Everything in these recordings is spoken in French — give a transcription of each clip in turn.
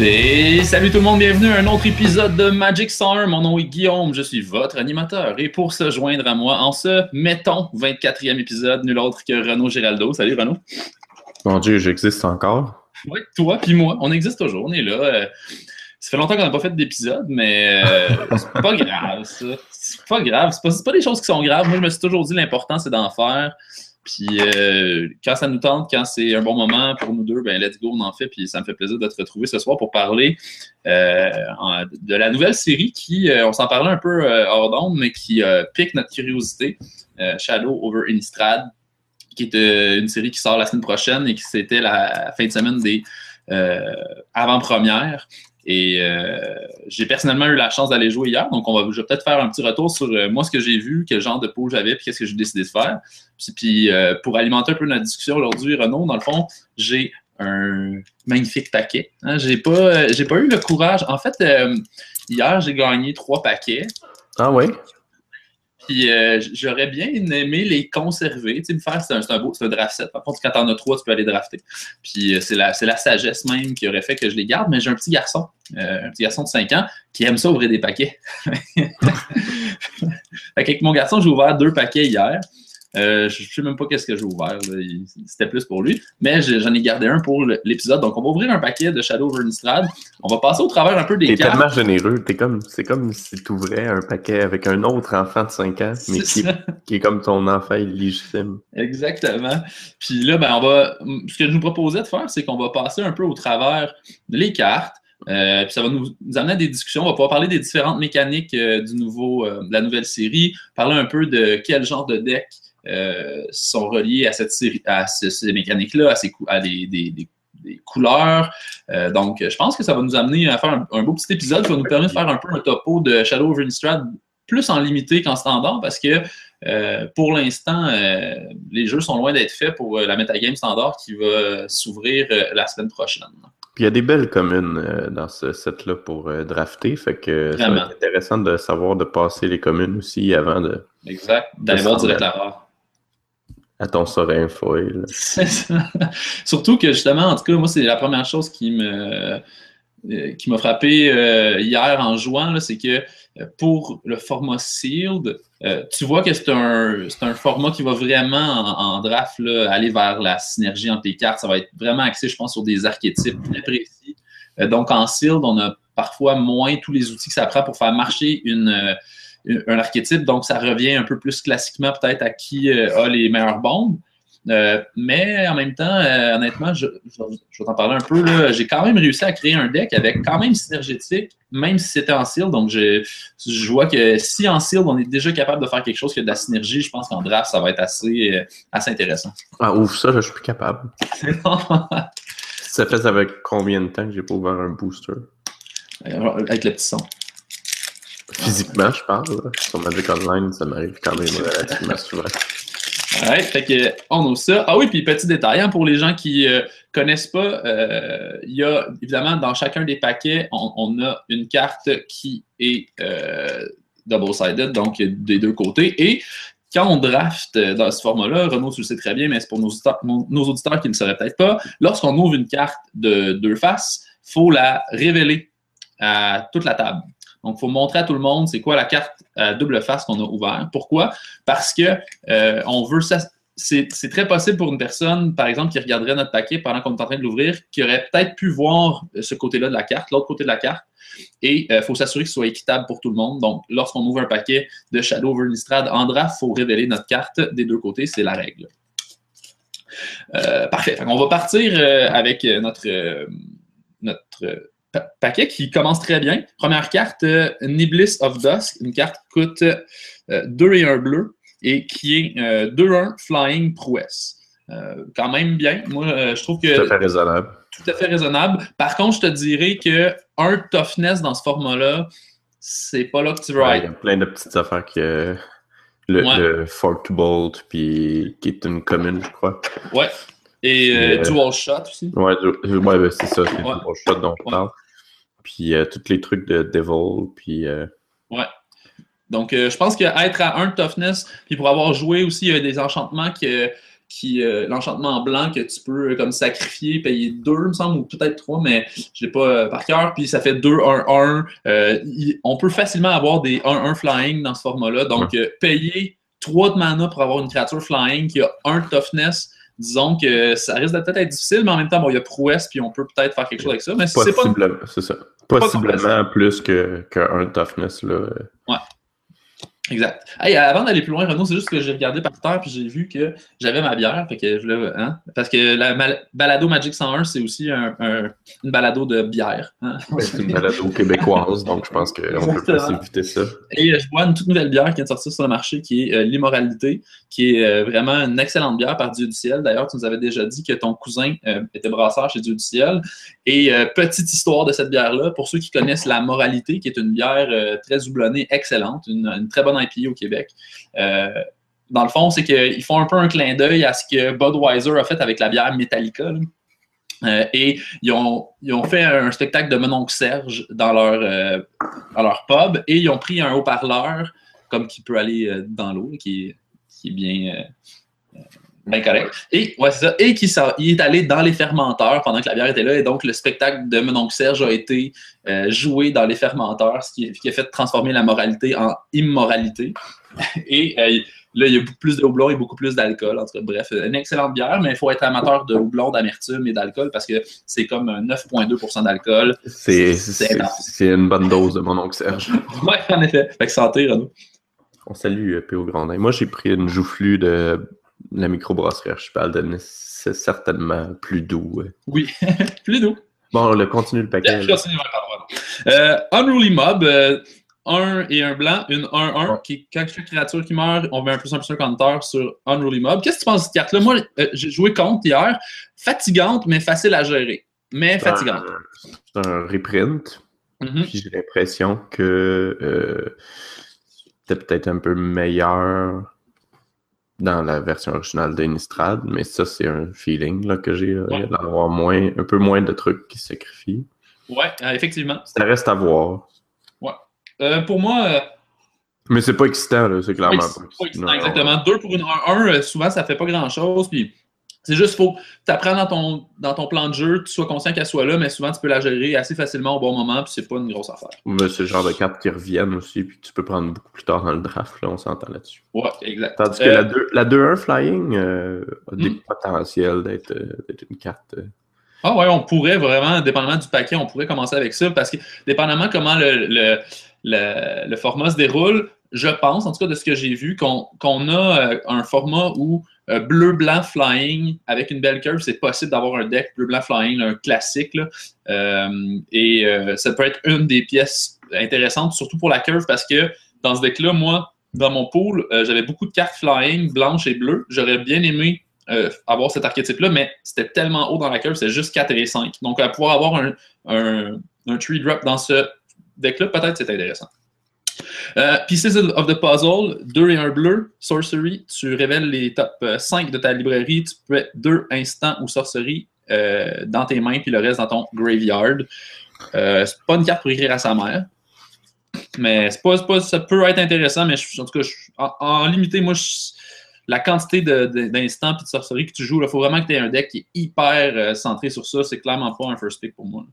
Et salut tout le monde, bienvenue à un autre épisode de Magic Summer. Mon nom est Guillaume, je suis votre animateur. Et pour se joindre à moi en ce, mettons, 24e épisode, nul autre que Renaud Giraldo. Salut Renaud. Mon Dieu, j'existe encore. Oui, toi puis moi, on existe toujours, on est là. Euh, ça fait longtemps qu'on n'a pas fait d'épisode, mais euh, c'est pas grave, ça. C'est pas grave. C'est pas, pas des choses qui sont graves. Moi, je me suis toujours dit l'important, c'est d'en faire. Puis euh, quand ça nous tente, quand c'est un bon moment pour nous deux, ben let's go, on en fait. Puis ça me fait plaisir de te retrouver ce soir pour parler euh, de la nouvelle série qui, euh, on s'en parlait un peu hors d'onde, mais qui pique notre curiosité. Shadow over Innistrad, qui est une série qui sort la semaine prochaine et qui c'était la fin de semaine des avant-premières. Et euh, j'ai personnellement eu la chance d'aller jouer hier, donc on va, je vais peut-être faire un petit retour sur euh, moi ce que j'ai vu, quel genre de pot j'avais, puis qu'est-ce que j'ai décidé de faire. Puis, puis, euh, pour alimenter un peu notre discussion aujourd'hui, Renaud, dans le fond, j'ai un magnifique paquet. Hein, j'ai pas, j'ai pas eu le courage. En fait, hier j'ai gagné trois paquets. Ah ouais? Puis euh, j'aurais bien aimé les conserver. Tu sais, me faire, c'est un, un beau, c'est un draft set. Par contre, quand t'en as trois, tu peux aller drafter. Puis euh, c'est la, la sagesse même qui aurait fait que je les garde. Mais j'ai un petit garçon, euh, un petit garçon de 5 ans, qui aime ça ouvrir des paquets. fait qu'avec mon garçon, j'ai ouvert deux paquets hier. Euh, je ne sais même pas qu'est-ce que j'ai ouvert. C'était plus pour lui. Mais j'en ai gardé un pour l'épisode. Donc, on va ouvrir un paquet de Shadow over Innistrad. On va passer au travers un peu des T'es cartes. tellement généreux. T'es comme, c'est comme si tu ouvrais un paquet avec un autre enfant de 5 ans, mais qui, qui est comme ton enfant illégitime. Exactement. Puis là, ben, on va. Ce que je nous proposais de faire, c'est qu'on va passer un peu au travers les cartes. Euh, puis ça va nous, nous amener à des discussions. On va pouvoir parler des différentes mécaniques euh, du nouveau, de la nouvelle série, parler un peu de quel genre de deck euh, sont reliés à cette série, à ce- ces mécaniques-là, à, ces à des, des- des- des couleurs. Euh, donc, je pense que ça va nous amener à faire un, un beau petit épisode qui va nous permettre de faire un peu un topo de Shadow of Innistrad plus en limité qu'en standard parce que euh, pour l'instant, euh, les jeux sont loin d'être faits pour euh, la metagame standard qui va s'ouvrir la semaine prochaine. Puis il y a des belles communes dans ce set-là pour drafter, fait que être intéressant de savoir de passer les communes aussi avant de Exact. D'aller voir direct la rare. À ton serein foil. Surtout que justement, en tout cas, moi, c'est la première chose qui me euh, qui m'a frappé euh, hier en jouant, c'est que euh, pour le format Sealed, tu vois que c'est un, un format qui va vraiment en, draft là, aller vers la synergie entre les cartes. Ça va être vraiment axé, je pense, sur des archétypes très précis. Donc en Sealed, on a parfois moins tous les outils que ça prend pour faire marcher une- un archétype. Donc ça revient un peu plus classiquement peut-être à qui euh, a les meilleures bombes. Euh, mais en même temps, euh, honnêtement, je, je- je vais t'en parler un peu. là. J'ai quand même réussi à créer un deck avec quand même synergétique, même si c'était en seal. Donc, je, je vois que si en seal, on est déjà capable de faire quelque chose qui a de la synergie, je pense qu'en draft, ça va être assez, euh, assez intéressant. Ah, ouf, ça, je suis plus capable. Ça fait ça avec combien de temps que j'ai pas ouvert un booster? avec le petit son. Physiquement, je parle. Sur Magic Online, ça m'arrive quand même relativement souvent. Ouais, fait que on a ça. Ah oui, puis petit détail hein, pour les gens qui euh, connaissent pas, euh, il y a évidemment dans chacun des paquets, on, a une carte qui est euh, double-sided, donc des deux côtés. Et quand on draft dans ce format-là, Renaud, tu le sais très bien, mais c'est pour nos auditeurs, nos auditeurs qui ne le sauraient peut-être pas, lorsqu'on ouvre une carte de deux faces, il faut la révéler à toute la table. Donc, il faut montrer à tout le monde c'est quoi la carte à double face qu'on a ouverte. Pourquoi? Parce que euh. C'est très possible pour une personne, par exemple, qui regarderait notre paquet pendant qu'on est en train de l'ouvrir, qui aurait peut-être pu voir ce côté-là de la carte, l'autre côté de la carte. Et il faut s'assurer qu'il soit équitable pour tout le monde. Donc, lorsqu'on ouvre un paquet de Shadow over Innistrad en il faut révéler notre carte des deux côtés. C'est la règle. Euh, parfait. Fait on va partir euh, avec euh, notre, euh, euh, pa- paquet qui commence très bien. Première carte, euh, Niblis of Dusk. Une carte qui coûte 2 et 1 bleu et qui est euh, 2-1 Flying Prouesse. Euh, quand même bien. Moi, euh, je trouve que Tout à fait raisonnable. tout à fait raisonnable. Par contre, je te dirais que un toughness dans ce format-là, c'est pas là que tu veux Ouais, il y a plein de petites affaires que le, Ouais. le Forked Bolt, puis qui est une commune, je crois. Ouais. Et euh, Euh, dual shot aussi. Ouais, du- ouais ben, c'est ça, c'est Ouais. gros shot dont on Ouais. parle. Puis euh, tous les trucs de Devil, puis euh, Donc, euh, je pense qu'être à un toughness, puis pour avoir joué aussi, il y a des enchantements que, qui euh, l'enchantement blanc que tu peux euh, comme sacrifier, payer deux, il me semble, ou peut-être trois, mais je l'ai pas euh, par cœur. Puis ça fait 2-1-1. on peut facilement avoir des 1-1 flying dans ce format-là. Donc, payer 3 de mana pour avoir une créature flying qui a un toughness disons que ça risque de peut-être être difficile, mais en même temps, bon, il y a prouesse, puis on peut peut-être faire quelque chose avec ça. Mais c'est pas. C'est ça. Possiblement plus qu'un toughness. Là. Ouais. Exact. Hey, avant d'aller plus loin, Renaud, c'est juste que j'ai regardé par terre puis j'ai vu que j'avais ma bière. Fait que je hein? Parce que la balado Magic 101, c'est aussi un, une balado de bière. Hein? c'est une balado québécoise, donc je pense qu'on peut pas s'éviter ça. Et je bois une toute nouvelle bière qui vient de sortir sur le marché qui est euh, L'Immoralité, qui est euh, vraiment une excellente bière par Dieu du ciel. D'ailleurs, tu nous avais déjà dit que ton cousin euh, était brasseur chez Dieu du ciel. Et petite histoire de cette bière-là, pour ceux qui connaissent La Moralité, qui est une bière très houblonnée, excellente, une, très bonne IPA au Québec. Euh, dans le fond, c'est qu'ils font un peu un clin d'œil à ce que Budweiser a fait avec la bière Metallica. Euh, et ils ont, fait un spectacle de Mononcle Serge dans leur, euh, leur pub et ils ont pris un haut-parleur, comme qui peut aller dans l'eau, qui, est bien, correct. Et, ouais, ça. Et qui il est allé dans les fermenteurs pendant que la bière était là. Et donc, le spectacle de Mononcle Serge a été joué dans les fermenteurs, ce qui, qui, a fait transformer la moralité en immoralité. Et euh, là, il y a beaucoup plus de houblon et beaucoup plus d'alcool. En tout cas, bref, une excellente bière, mais il faut être amateur de houblon, d'amertume et d'alcool parce que c'est comme 9,2% d'alcool. C'est une bonne dose de mon oncle Serge. oui, en effet. Fait que santé, Renaud. On salue euh, P.O. Grandin. Moi, j'ai pris une joufflue de la microbrasserie Archipel. C'est certainement plus doux. Oui, plus doux. Bon, on continue le paquet. Euh, Unruly Mob, un et un blanc, une 1-1, qui quand chaque créature qui meurt, on met un plus un plus un counter sur Unruly Mob. Qu'est-ce que tu penses de cette carte-là? Moi, euh, j'ai joué contre hier. Fatigante, mais facile à gérer. Mais fatigante. C'est un reprint. Mm-hmm. Puis j'ai l'impression que euh, c'était peut-être un peu meilleur dans la version originale d'Innistrad, mais ça, c'est un feeling là, que j'ai. A d'avoir moins, un peu moins de trucs qui sacrifient. Ouais, euh, effectivement. Ça reste à voir. Euh, pour moi. Euh, mais c'est pas excitant, c'est clairement pas excitant. exactement. Deux pour une 1-1, euh, souvent, ça fait pas grand-chose. Puis c'est juste, faut que tu apprennes dans ton, dans ton plan de jeu, tu sois conscient qu'elle soit là, mais souvent, tu peux la gérer assez facilement au bon moment, puis c'est pas une grosse affaire. Mais c'est le genre de cartes qui reviennent aussi, puis tu peux prendre beaucoup plus tard dans le draft, là, on s'entend là-dessus. Ouais, exact. Tandis que la 2-1 Flying a des hmm. potentiels d'être une carte. Ah ouais, on pourrait vraiment, dépendamment du paquet, on pourrait commencer avec ça, parce que dépendamment comment le le, format se déroule, je pense, en tout cas de ce que j'ai vu, qu'on a euh, un format où euh, bleu-blanc flying avec une belle curve, c'est possible d'avoir un deck bleu-blanc flying, un classique. Euh, et ça peut être une des pièces intéressantes, surtout pour la curve, parce que dans ce deck-là, moi, dans mon pool, j'avais beaucoup de cartes flying blanches et bleues. J'aurais bien aimé avoir cet archétype-là, mais c'était tellement haut dans la curve, c'est juste 4 et 5. Donc, pouvoir avoir un tree drop dans ce deck-là, peut-être c'est intéressant. Euh, Pieces of the Puzzle, 2 et 1 bleu, Sorcery, tu révèles les top 5 euh, de ta librairie, tu peux mettre 2 instants ou sorcery euh, dans tes mains, puis le reste dans ton graveyard. c'est pas une carte pour écrire à sa mère, mais c'est pas, pas, ça peut être intéressant, mais en tout cas, en, limité, moi, la quantité d'instants et de sorceries que tu joues, il faut vraiment que tu aies un deck qui est hyper centré sur ça. C'est clairement pas un first pick pour moi.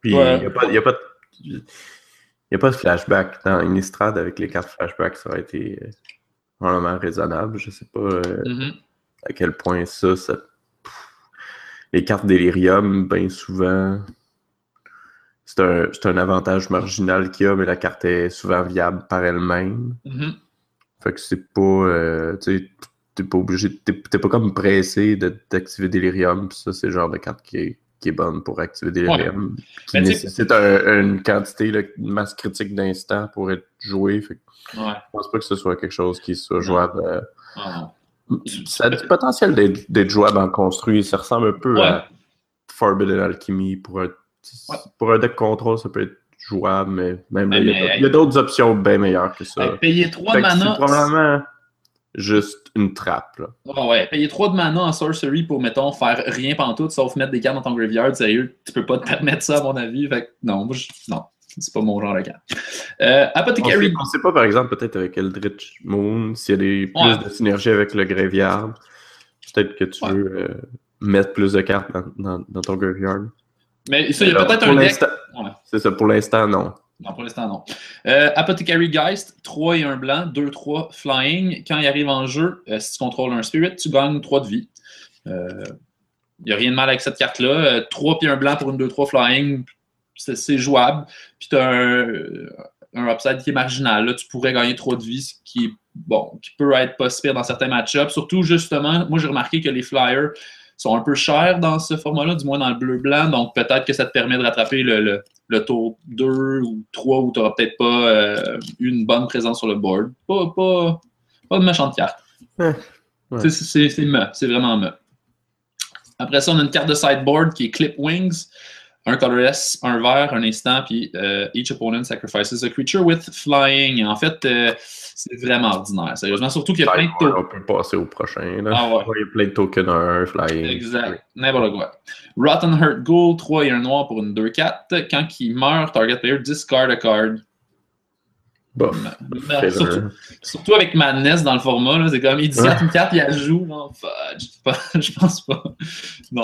Puis il n'y a, pas, y a, pas de, a pas de flashback. Dans Innistrad, avec les cartes flashback, ça aurait été euh, vraiment raisonnable. Je sais pas euh, mm-hmm. à quel point ça, ça... Les cartes Delirium, bien souvent, c'est un, un, avantage marginal qu'il y a, mais la carte est souvent viable par elle-même. Mm-hmm. Fait que c'est pas. Euh, tu t'es pas obligé. T'es pas comme pressé d'activer Delirium. Ça, c'est le genre de carte qui est qui est bonne pour activer des RM, qui nécessite une quantité, une masse critique d'instant pour être joué. Fait Je pense pas que ce soit quelque chose qui soit jouable. Euh, ça a du potentiel d'être jouable en construit. Ça ressemble un peu à Forbidden Alchemy. Pour un, pour un deck contrôle, ça peut être jouable, mais même il y a, d'autres options bien meilleures que ça. Payer 3 mana. Probablement juste une trappe. Là. ouais, payer 3 de mana en sorcery pour, mettons, faire rien pantoute sauf mettre des cartes dans ton graveyard, sérieux, tu peux pas te permettre ça, à mon avis. Fait non, moi, je, non. c'est pas mon genre de carte. Euh, Apothecary. On ne sait pas, par exemple, peut-être avec Eldritch Moon, s'il y a des, plus de synergie avec le Graveyard. Peut-être que tu veux euh, mettre plus de cartes dans, dans, ton Graveyard. Mais ça, il y a peut-être un deck. C'est ça, pour l'instant, non. Non, pour l'instant, non. Euh, Apothecary Geist, 3 et 1 blanc, 2-3 flying. Quand il arrive en jeu, euh, si tu contrôles un spirit, tu gagnes 3 de vie. Il euh, n'y a rien de mal avec cette carte-là. 3 et 1 blanc pour une 2-3 flying, c'est jouable. Puis tu as un, upside qui est marginal. Tu pourrais gagner 3 de vie, ce qui, est, qui peut être possible dans certains match-ups. Surtout, justement, moi j'ai remarqué que les flyers sont un peu chers dans ce format-là, du moins dans le bleu-blanc. Donc peut-être que ça te permet de rattraper le, le, tour 2 ou 3 où tu n'auras peut-être pas euh, une bonne présence sur le board. Pas, pas, pas de méchante carte. C'est c'est vraiment me. Après ça, on a une carte de sideboard qui est Clip Wings un colorless, un vert, un instant, puis euh, each opponent sacrifices a creature with flying. En fait, euh, c'est vraiment ordinaire, sérieusement. Surtout qu'il y a plein de tokens. On peut passer au prochain. Là. Ah ouais. Il y a plein de tokens un flying. Exact. N'importe quoi. Rotten Hurt Ghoul, 3 et un noir pour une 2-4. Quand il meurt, target player discard a card. Bof. Surtout, surtout, avec Madness dans le format, c'est comme il discarte une carte, il la joue. Non, fudge. Je pense pas. Non.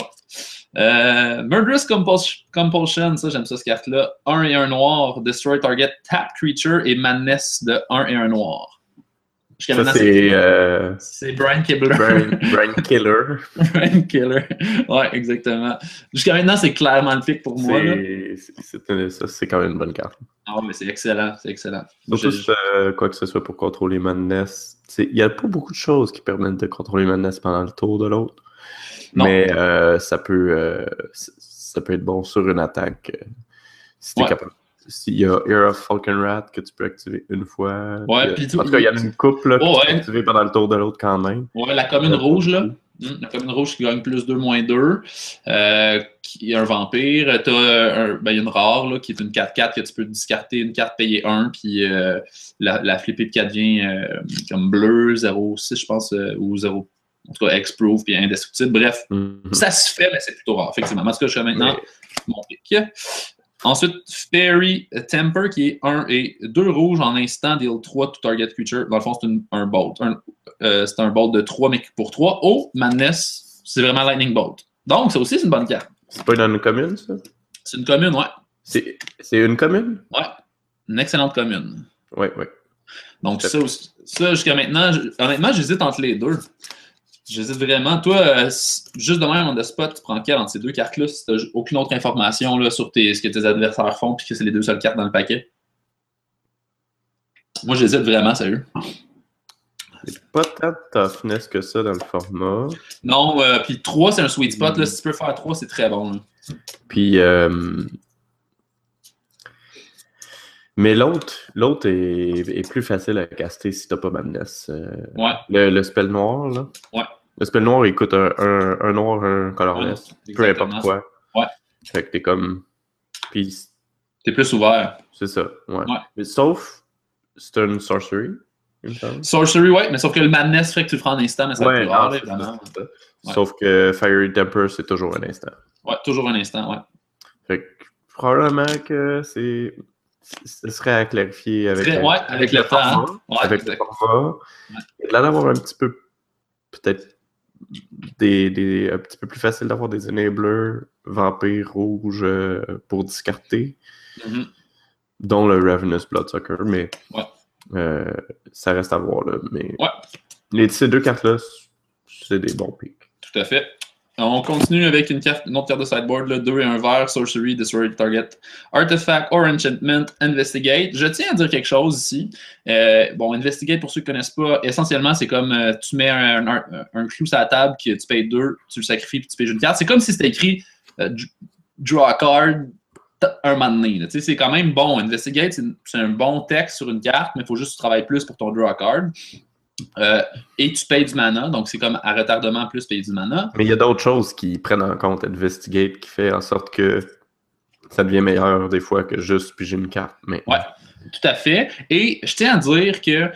Euh, Murderous Compulsion, ça j'aime ça cette carte-là. 1 et 1 noir, Destroy Target, Tap Creature et Madness de 1 et 1 noir. Ça, c'est euh... Brian Killer. Brian, Killer. Brian Killer. Ouais, exactement. Jusqu'à maintenant, c'est clairement le pic pour moi. C'est quand même une bonne carte. Ah, mais c'est excellent. C'est excellent. Surtout euh, quoi que ce soit pour contrôler Madness. Il n'y a pas beaucoup de choses qui permettent de contrôler Madness pendant le tour de l'autre. Mais euh, ça, peut, euh, ça peut être bon sur une attaque. Euh, si tu es capable. S'il y a Air of Falcon Rat que tu peux activer une fois. Ouais, puis En tout cas, il y a une coupe là, que tu peux activer pendant le tour de l'autre quand même. Ouais, la commune rouge, là. Hmm, la commune rouge qui gagne plus 2, moins 2. Euh, qui est un vampire. Tu as ben, une rare là, qui est une 4-4 que tu peux discarter une carte, payer 1, puis euh, la, la flipper de 4 vient euh, comme bleu, 0-6, je pense, ou 0 en tout cas X-Proof puis indestructible. Bref, mm-hmm. ça se fait, mais c'est plutôt rare, effectivement. En tout cas, je fais maintenant mon pic. Ensuite, Fairy Temper, qui est 1 et 2 rouges en instant, deal 3 to target creature. Dans le fond, c'est un bolt. Euh, c'est un bolt de 3, mais pour 3. Oh, Madness, c'est vraiment Lightning Bolt. Donc, ça aussi, c'est une bonne carte. C'est pas une commune, ça? C'est une commune, ouais. C'est une commune? Ouais. Une excellente commune. Oui, oui. Donc, ça, ça jusqu'à maintenant, honnêtement, j'hésite entre les deux. J'hésite vraiment. Toi, euh, juste de même, on spot, tu prends quelle entre ces deux cartes-là si tu n'as aucune autre information là, sur tes, ce que tes adversaires font puis que c'est les deux seules cartes dans le paquet? Moi, j'hésite vraiment, sérieux. C'est pas tant de toughness que ça dans le format. Non, euh, puis 3, c'est un sweet spot. Là. Si tu peux faire 3, c'est très bon. Puis, euh, mais l'autre, l'autre est, plus facile à caster si t'as pas Madness. ouais. Le, spell noir, là. Ouais. Le spell noir, il coûte un, un, noir, un colorless. peu importe quoi. Ouais. Fait que t'es comme. Puis. T'es plus ouvert. C'est ça, ouais. Mais sauf, c'est une sorcery. Sorcery, ouais, mais sauf que le madness fait que tu le prends en instant, mais ça ouais, va plus rare, Sauf que Fiery Temper, c'est toujours un instant. Ouais, toujours un instant, ouais. Fait que probablement que c'est. Ce serait à clarifier avec, ouais, avec, le, temps. avec le format. Là, d'avoir un petit peu peut-être des, des, un petit peu plus facile d'avoir des enablers vampires rouges euh, pour discarter, mm-hmm. dont le Ravenous Bloodsucker, mais euh, ça reste à voir. Là, mais les, ces deux cartes-là, c'est des bons pics. Tout à fait. On continue avec une, carte, une autre carte de sideboard, là, 2 et un vert, Sorcery, Destroy Target, Artifact or Enchantment, Investigate. Je tiens à dire quelque chose ici. Euh, bon, Investigate, pour ceux qui ne connaissent pas, essentiellement, c'est comme euh, tu mets un, un, clou sur la table, que tu payes 2, tu le sacrifies, puis tu payes une carte. C'est comme si c'était écrit euh, Draw a card un moment. C'est quand même bon. Investigate, c'est un bon texte sur une carte, mais il faut juste que tu travailles plus pour ton Draw a card. Euh, et tu payes du mana, donc c'est comme à retardement plus payer du mana. Mais il y a d'autres choses qui prennent en compte Investigate qui fait en sorte que ça devient meilleur des fois que juste puis j'ai une carte. Mais... Ouais, tout à fait. Et je tiens à dire que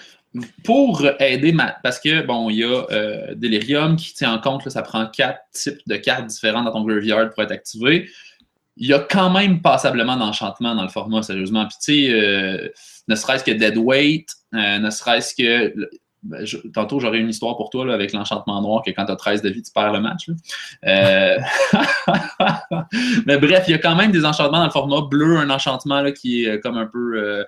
pour aider ma... parce que bon, il y a euh, Delirium qui tient en compte, ça prend quatre types de cartes différentes dans ton graveyard pour être activé. il y a quand même passablement d'enchantement dans le format, sérieusement. Puis, tu sais, euh, ne serait-ce que Dead Weight, euh, ne serait-ce que. Ben, tantôt, j'aurai une histoire pour toi là, avec l'enchantement noir que quand tu as 13 de vie, tu perds le match. Euh, mais bref, il y a quand même des enchantements dans le format bleu, un enchantement là, qui est comme un peu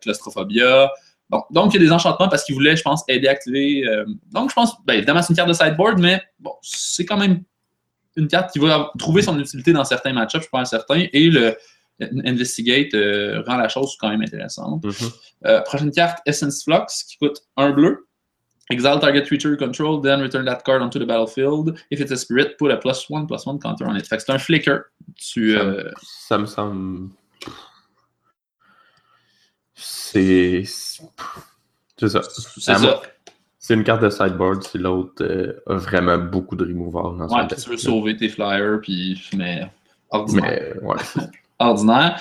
claustrophobia. Bon, donc, il y a des enchantements parce qu'il voulait, je pense, aider à activer. donc, je pense, ben, évidemment, c'est une carte de sideboard, mais bon, c'est quand même une carte qui va trouver son utilité dans certains match-ups, je pense certain, et le Investigate euh, rend la chose quand même intéressante. Mm-hmm. Euh, prochaine carte, Essence Flux, qui coûte un bleu. Exile target creature control, then return that card onto the battlefield. If it's a spirit, put a plus one, plus one counter on it. Fait que c'est un flicker. Tu, ça, euh... ça, me semble. C'est. C'est ça. C'est ça. C'est une carte de sideboard si l'autre euh, a vraiment beaucoup de removal dans Ouais, tu veux sauver tes flyers, puis mais ordinaire. Mais, ouais. ordinaire.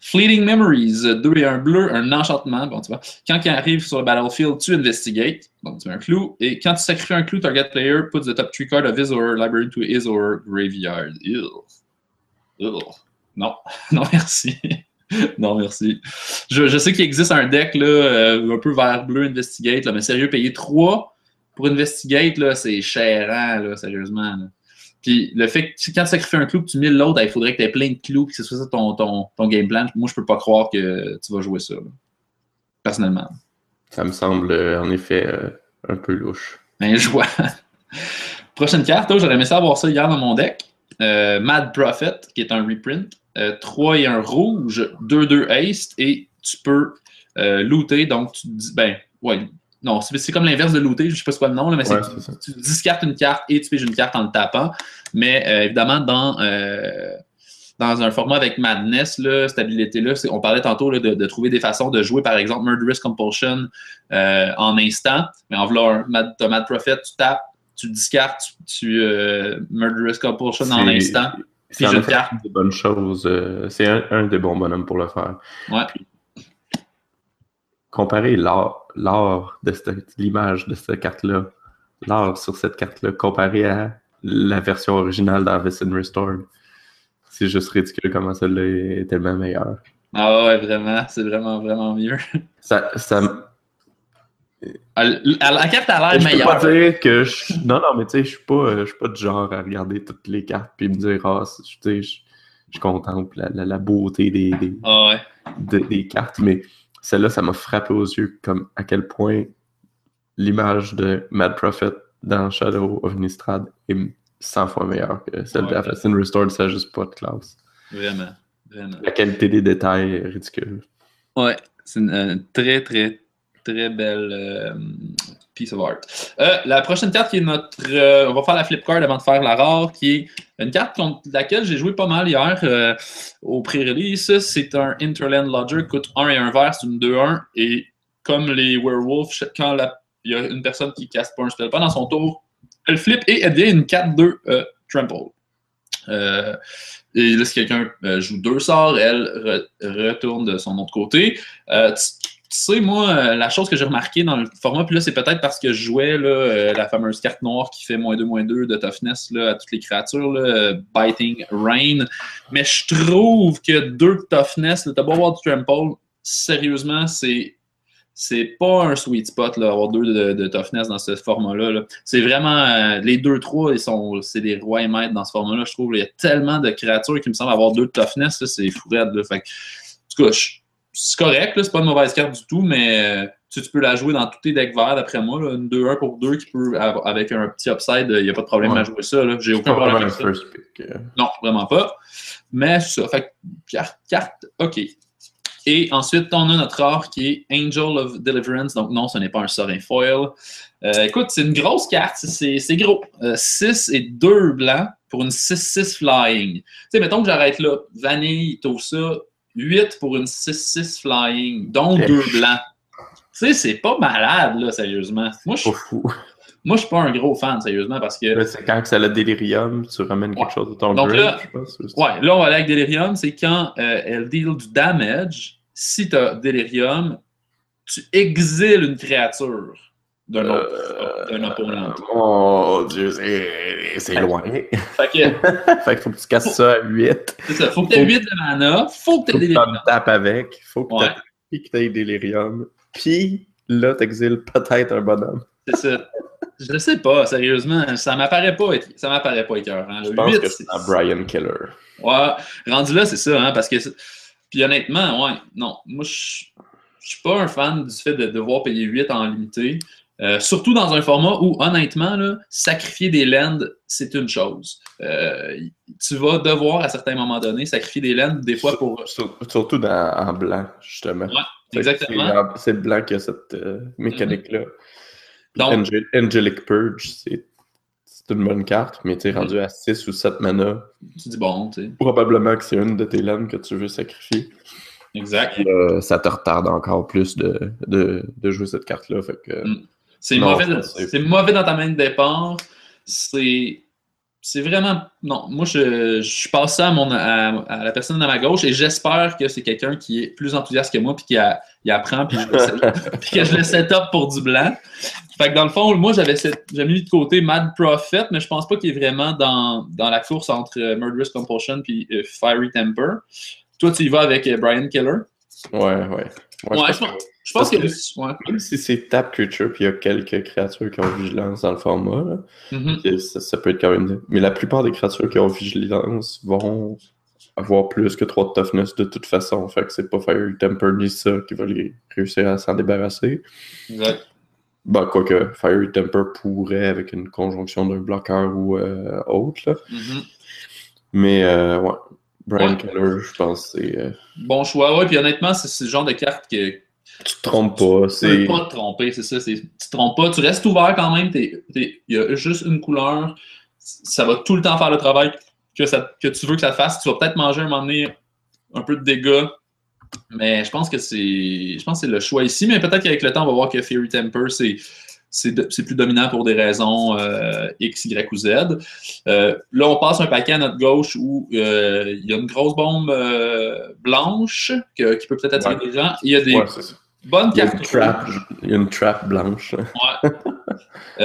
Fleeting Memories, 2 et un bleu, un enchantement. Bon, tu vois. Quand il arrive sur le battlefield, tu investigates. Donc, tu mets un clou. Et quand tu sacrifies un clou, target player puts the top 3 cards of his or library to his or graveyard. Ew. Non, non, merci. non, merci. Je, sais qu'il existe un deck là, euh, un peu vert bleu Investigate, là, mais sérieux, payer 3 pour Investigate, c'est chérant, là, sérieusement. Puis le fait que quand tu sacrifies un clou que tu mets l'autre, il faudrait que tu aies plein de clous, que ce soit ça ton, ton, ton game plan. Moi, je peux pas croire que tu vas jouer ça. Personnellement. Ça me semble euh, en effet euh, un peu louche. Ben, je vois. Prochaine carte, j'aurais aimé ça avoir ça hier dans mon deck. Mad Prophet, qui est un reprint. 3 euh, et un rouge, 2-2 haste, et tu peux euh, looter. Donc, tu dis, ben, ouais, non, c'est comme l'inverse de looter, je sais pas c'est quoi le nom, là, mais c'est tu, discartes une carte et tu piges une carte en le tapant. Mais euh, évidemment, dans, dans un format avec Madness, là, cette habilité-là, on parlait tantôt de, de, trouver des façons de jouer, par exemple, Murderous Compulsion en instant. Mais en voulant Mad, Mad Prophet, tu tapes, tu discartes, tu, Murderous Compulsion en instant. C'est une des bonnes choses. Euh, c'est un, des bons bonhommes pour le faire. Ouais. comparer l'art, de l'image de cette carte-là, l'art sur cette carte-là, comparé à la version originale d'Harvest Restored, c'est juste ridicule comment celle-là est tellement meilleure. Ah ouais, vraiment, c'est vraiment, vraiment mieux. Ça, ça, la carte a l'air meilleure. Je peux pas dire que je... Non, non, mais tu sais, je suis pas, euh, je suis pas du genre à regarder toutes les cartes puis me dire, ah, tu sais, je, contemple la, la, beauté des, des, ah des, cartes, mais celle-là, ça m'a frappé aux yeux comme à quel point l'image de Mad Prophet dans Shadow of Nistrad est 100 fois meilleure que celle ouais, d'Assassin Restored, ça n'a juste pas de classe. Vraiment, vraiment. La qualité des détails est ridicule. Ouais, c'est une très, très, très belle euh, Euh, la prochaine carte qui est notre. Euh, on va faire la flip card avant de faire la rare, qui est une carte contre laquelle j'ai joué pas mal hier au pré-release. C'est un Interland Lodger, coûte 1 et 1 vert, c'est une 2-1. Et comme les werewolves, quand il y a une personne qui casse pas un spell pas dans son tour, elle flip et elle devient une 4-2 trample. et là, si quelqu'un joue deux sorts, elle retourne de son autre côté sais, moi, euh, la chose que j'ai remarqué dans le format, puis là, c'est peut-être parce que je jouais euh, la fameuse carte noire qui fait moins 2, moins 2 de toughness là, à toutes les créatures, euh, Biting Rain. Mais je trouve que deux toughness, le beau avoir du trample, sérieusement, c'est. C'est pas un sweet spot, là, avoir deux de, toughness dans ce format-là. c'est vraiment. les deux, trois, ils sont, c'est des rois et maîtres dans ce format-là. Je trouve il y a tellement de créatures qui me semblent avoir deux de toughness. c'est fou Fait que, je, c'est correct, c'est pas une mauvaise carte du tout, mais euh, tu, peux la jouer dans tous tes decks verts, d'après moi. Là, une 2-1 pour 2 qui peut, avec un petit upside, il n'y a pas de problème à jouer ça. J'ai aucun problème avec ça. Euh. Non, vraiment pas. Mais ça, fait carte, carte, OK. Et ensuite, on a notre rare qui est Angel of Deliverance. Donc, non, ce n'est pas un Sorin Foil. Euh, écoute, c'est une grosse carte, c'est gros. 6 et 2 blancs pour une 6-6 flying. Tu sais, mettons que j'arrête là. Vanille, tout ça, 8 pour une 6-6 flying, dont deux blancs. Tu sais, c'est pas malade, là, sérieusement. Moi, je suis Moi, je suis pas un gros fan, sérieusement, parce que. C'est quand c'est le délirium, tu ramènes quelque chose de ton Donc là, je. Ouais, là, on va aller avec délirium, c'est quand euh, elle deal du damage. Si tu as délirium, tu exiles une créature. D'un euh, opponent. Mon Dieu, c'est loin. fait que, fait faut que tu casses ça à 8. C'est ça, faut que tu aies 8 de mana, faut que tu aies des Delirium. tapes avec, faut que tu aies Delirium. Puis là, tu exiles peut-être un bonhomme. C'est ça. Je ne sais pas, sérieusement, ça m'apparaît pas, ça m'apparaît pas écœurant. Je pense que c'est un Brian Killer. Ouais, rendu là, c'est ça, hein, parce que. Puis honnêtement, ouais, non, moi, je je suis pas un fan du fait de devoir payer 8 en limité. Euh, surtout dans un format où, honnêtement, là, sacrifier des lands, c'est une chose. Euh, tu vas devoir, à certains moments donnés, sacrifier des lands, des fois pour. Surtout en blanc, justement. Ouais, exactement. C'est le blanc qui a cette euh, mécanique-là. Angelic Purge, c'est une bonne carte, mais tu es rendu à 6 ou 7 mana. Tu dis bon, tu sais. Probablement que c'est une de tes lands que tu veux sacrifier. Exact. ça te retarde encore plus de, de, jouer cette carte-là. Mm. C'est mauvais, mauvais, dans ta main de départ. C'est. C'est vraiment. Non, moi, je, je passe ça à, mon, à, la personne à ma gauche et j'espère que c'est quelqu'un qui est plus enthousiaste que moi puis qui il apprend puis, que je le set up pour du blanc. Fait que dans le fond, moi, j'avais mis de côté Mad Prophet, mais je pense pas qu'il est vraiment dans, dans la course entre Murderous Compulsion puis euh, Fiery Temper. Toi, tu y vas avec euh, Brian Keller? Ouais, ouais. Ouais, je, pense, que, même si c'est tap creature, puis il y a quelques créatures qui ont vigilance dans le format, mm-hmm. ça, peut être quand même. Mais la plupart des créatures qui ont vigilance vont avoir plus que 3 de toughness de toute façon. Fait que c'est pas Fire Temper ni ça qui va les réussir à s'en débarrasser. Exact. Bah, quoique Fire Temper pourrait avec une conjonction d'un bloqueur ou euh, autre. Là. Mm-hmm. Mais euh, ouais, Brian Keller, je pense c'est. Euh, bon choix, oui. Puis honnêtement, c'est le genre de carte que. Tu te trompes pas. Tu peux pas te tromper, c'est ça. Tu te trompes pas. Tu restes ouvert quand même. Il y a juste une couleur. Ça va tout le temps faire le travail que, ça, que tu veux que ça fasse. Tu vas peut-être manger un moment donné un peu de dégâts. Mais je pense que c'est. Je pense que c'est le choix ici. Mais peut-être qu'avec le temps, on va voir que Fury Temper, c'est c'est plus dominant pour des raisons euh, X, Y ou Z. Euh, là, on passe un paquet à notre gauche où euh, il y a une grosse bombe blanche qui peut peut-être attirer des gens. Il y a des bonnes cartes. Il y a une trap blanche. Ouais.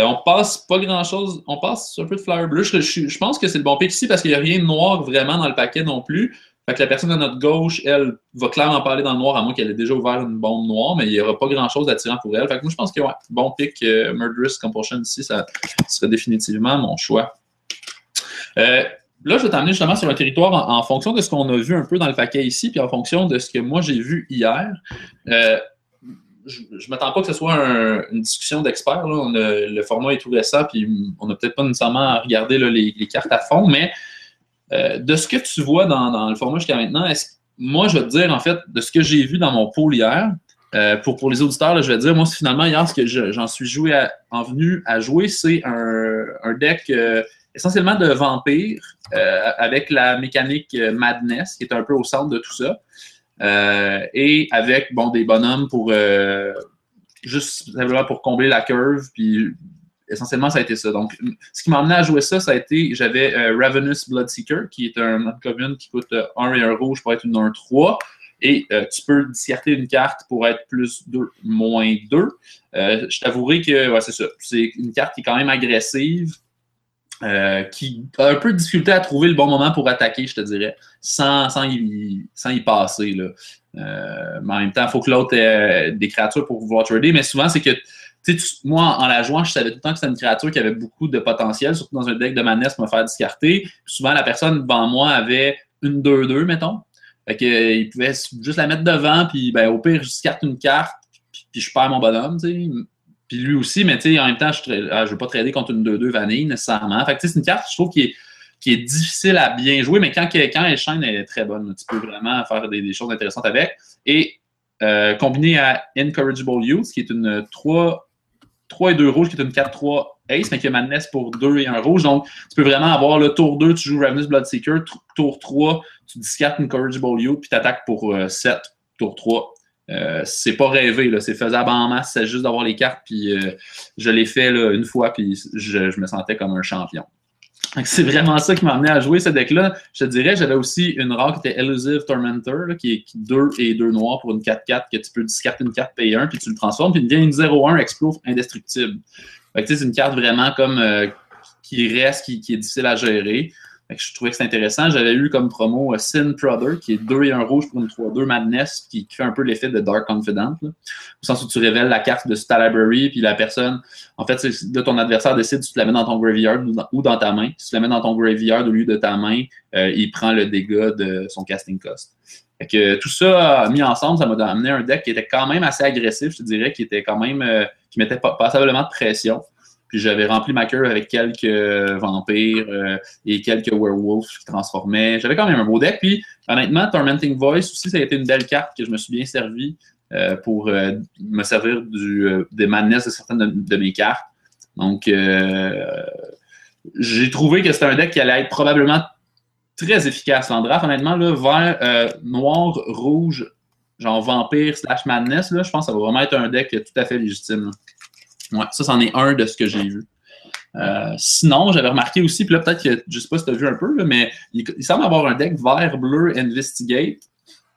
on passe pas grand-chose. On passe un peu de fleur bleu. Je, je pense que c'est le bon pic ici parce qu'il n'y a rien de noir vraiment dans le paquet non plus. Fait que la personne à notre gauche, elle, va clairement parler dans le noir, à moins qu'elle ait déjà ouvert une bombe noire, mais il n'y aura pas grand-chose d'attirant pour elle. Fait que moi, je pense que, bon pick euh, Murderous Compulsion ici, ça serait définitivement mon choix. Euh, là, je vais t'amener justement sur un territoire en, fonction de ce qu'on a vu un peu dans le paquet ici, puis en fonction de ce que moi j'ai vu hier. Euh, je ne m'attends pas que ce soit une discussion d'experts. Le format est tout récent, puis on n'a peut-être pas nécessairement à regarder les, les, cartes à fond, mais euh, de ce que tu vois dans, le format jusqu'à maintenant, moi, je vais te dire, en fait, de ce que j'ai vu dans mon pool hier, euh, pour, les auditeurs, je vais te dire, moi, finalement, hier, ce que j'en suis joué en venu à jouer, c'est un, deck euh, essentiellement de vampires avec la mécanique Madness, qui est un peu au centre de tout ça. et avec bon, des bonhommes pour juste simplement pour combler la curve, puis essentiellement, ça a été ça. Donc, ce qui m'a amené à jouer ça, ça a été, j'avais euh, Ravenous Bloodseeker, qui est un commune qui coûte 1 euh, et 1 rouge pour être une 1-3. Et euh, tu peux discarter une carte pour être plus 2, moins 2. je t'avouerai que ouais, c'est ça. C'est une carte qui est quand même agressive, qui a un peu de difficulté à trouver le bon moment pour attaquer, je te dirais, sans, sans, y, sans y passer. Là. mais en même temps, il faut que l'autre ait des créatures pour pouvoir trader. Mais souvent, c'est que moi, en la jouant, je savais tout le temps que c'était une créature qui avait beaucoup de potentiel, surtout dans un deck de manesse me faire discarter. souvent, la personne devant moi avait une 2-2, mettons. Fait que, euh, il pouvait juste la mettre devant, puis ben, au pire, je discarte une carte, puis, je perds mon bonhomme, Puis lui aussi, mais en même temps, je ne ah, veux pas trader contre une 2-2 vanille nécessairement. Fait que c'est une carte, je trouve, qui est, qui est difficile à bien jouer, mais quand, quand elle chaîne, elle est très bonne. Tu peux vraiment faire des, choses intéressantes avec. Et euh, combiné à Incorrigible Youth, qui est une 3 3 et 2 rouges, qui est une 4-3 Ace, mais qui a Madness pour 2 et 1 rouge. Donc, tu peux vraiment avoir le tour 2, tu joues Ravenous Bloodseeker, tour 3, tu discartes Incorrigible You, puis tu attaques pour 7, euh, tour 3. Euh, c'est pas rêvé, c'est faisable en masse, c'est juste d'avoir les cartes, puis euh, je l'ai fait une fois, puis je, me sentais comme un champion. C'est vraiment ça qui m'a amené à jouer ce deck-là. Je te dirais, j'avais aussi une rare qui était Elusive Tormentor, qui est 2 et 2 noirs pour une 4-4, que tu peux discarter une carte payer 1, puis tu le transformes, puis il devient une 0-1 Explode indestructible. c'est une carte vraiment comme euh, qui reste, qui, est difficile à gérer je trouvais que c'était intéressant. J'avais eu comme promo euh, Sin Brother, qui est 2 et 1 rouge pour une 3-2 Madness, qui, fait un peu l'effet de Dark Confident. au sens où tu révèles la carte de ta library, puis la personne, en fait, de ton adversaire décide si tu la mets dans ton graveyard ou dans, ta main. Si tu la mets dans ton graveyard au lieu de ta main, euh, il prend le dégât de son casting cost. que tout ça mis ensemble, ça m'a amené un deck qui était quand même assez agressif, je te dirais, qui était quand même, euh, qui mettait passablement de pression. Puis j'avais rempli ma queue avec quelques euh, vampires euh, et quelques werewolves qui transformaient. J'avais quand même un beau deck. Puis honnêtement, Tormenting Voice aussi, ça a été une belle carte que je me suis bien servi euh, pour me servir du, des madness de certaines de, mes cartes. Donc j'ai trouvé que c'était un deck qui allait être probablement très efficace en draft. Honnêtement, là, vert, noir, rouge, genre vampire slash madness, là, je pense que ça va vraiment être un deck tout à fait légitime. Ouais, ça, c'en est un de ce que j'ai vu. Euh, sinon, j'avais remarqué aussi, puis là, peut-être que, je sais pas si tu as vu un peu, mais il, semble avoir un deck vert, bleu, Investigate,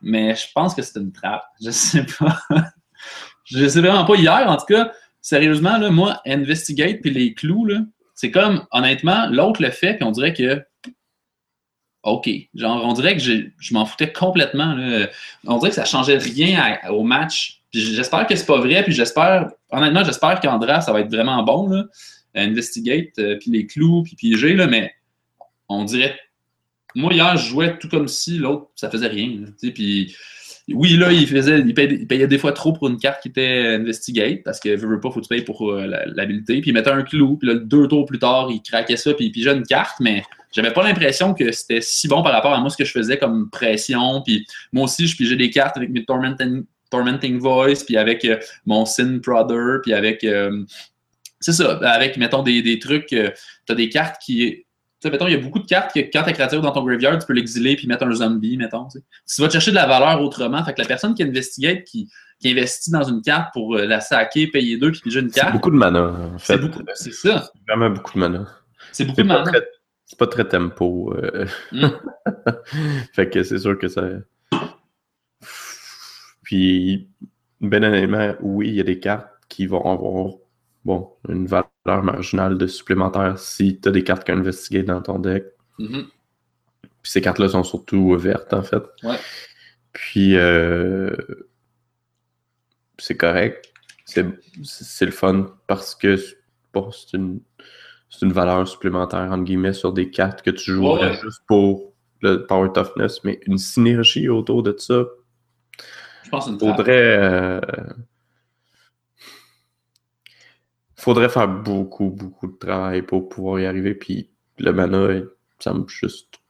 mais je pense que c'est une trappe. Je sais pas. je sais vraiment pas. Hier, en tout cas, sérieusement, là, moi, Investigate puis les clous, c'est comme, honnêtement, l'autre le fait, puis on dirait que OK. Genre, on dirait que je m'en foutais complètement. On dirait que ça changeait rien au match j'espère que c'est pas vrai, puis j'espère, honnêtement, j'espère qu'Andra, ça va être vraiment bon, là, Investigate, euh, puis les clous, puis piéger, là, mais on dirait. Moi, hier, je jouais tout comme si l'autre, ça faisait rien. Puis oui, là, il faisait, il payait, des fois trop pour une carte qui était Investigate, parce que veut, veut pas, faut que tu payes pour euh, l'habilité. Puis il mettait un clou, puis là, deux tours plus tard, il craquait ça, puis il pigeait une carte, mais j'avais pas l'impression que c'était si bon par rapport à moi ce que je faisais comme pression. Puis moi aussi, je pigeais des cartes avec mes Torment Tormenting Voice, puis avec euh, mon Sin Brother, puis avec. Euh, c'est ça, avec, mettons, des, des trucs. Euh, tu as des cartes qui. Tu sais, mettons, il y a beaucoup de cartes que quand ta créature dans ton graveyard, tu peux l'exiler puis mettre un zombie, mettons. Tu vas chercher de la valeur autrement. Fait que la personne qui investigate, qui, qui investit dans une carte pour la saquer, payer deux, puis déjà une carte. C'est beaucoup de mana, en fait. C'est ça. vraiment beaucoup de mana. C'est beaucoup de mana. C'est pas très tempo. Mm. fait que c'est sûr que ça. Puis, ben honnêtement, oui, il y a des cartes qui vont avoir bon, une valeur marginale de supplémentaire si tu as des cartes qui investiguer dans ton deck. Mm-hmm. Puis ces cartes-là sont surtout vertes, en fait. Ouais. Puis, euh, c'est correct. C'est le fun parce que bon, c'est une, une, valeur supplémentaire, entre guillemets, sur des cartes que tu jouerais juste pour le Power Toughness, mais une synergie autour de ça, Faudrait. Euh, faudrait faire beaucoup, beaucoup de travail pour pouvoir y arriver. Puis le mana, ça me juste.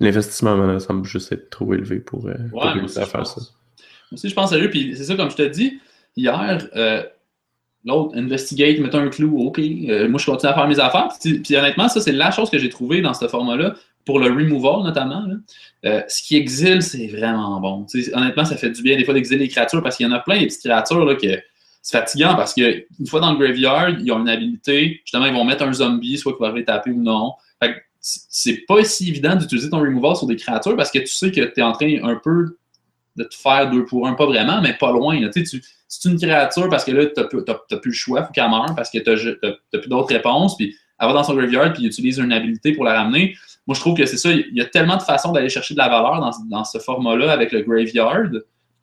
L'investissement en mana semble juste être trop élevé pour, euh, réussir à faire ça. Moi aussi, je pense à eux. Puis c'est ça, comme je te dis, hier, euh, l'autre, investigate, mettre un clou, OK. moi, je continue à faire mes affaires. Puis, puis honnêtement, ça, c'est la chose que j'ai trouvée dans ce format-là pour le removal notamment, euh, ce qui exile, c'est vraiment bon. honnêtement, ça fait du bien des fois d'exiler les créatures parce qu'il y en a plein des petites créatures là, que c'est fatigant parce qu'une fois dans le graveyard, ils ont une habilité. Justement, ils vont mettre un zombie, soit qu'il va les taper ou non. c'est pas si évident d'utiliser ton removal sur des créatures parce que tu sais que tu es en train un peu de te faire deux pour un, pas vraiment, mais pas loin. Tu, c'est une créature parce que là, tu n'as plus le choix, faut qu'elle meure parce que tu n'as plus d'autres réponses. Puis elle va dans son graveyard puis utilise une habilité pour la ramener. Moi, je trouve que c'est ça. Il y a tellement de façons d'aller chercher de la valeur dans, ce format-là avec le graveyard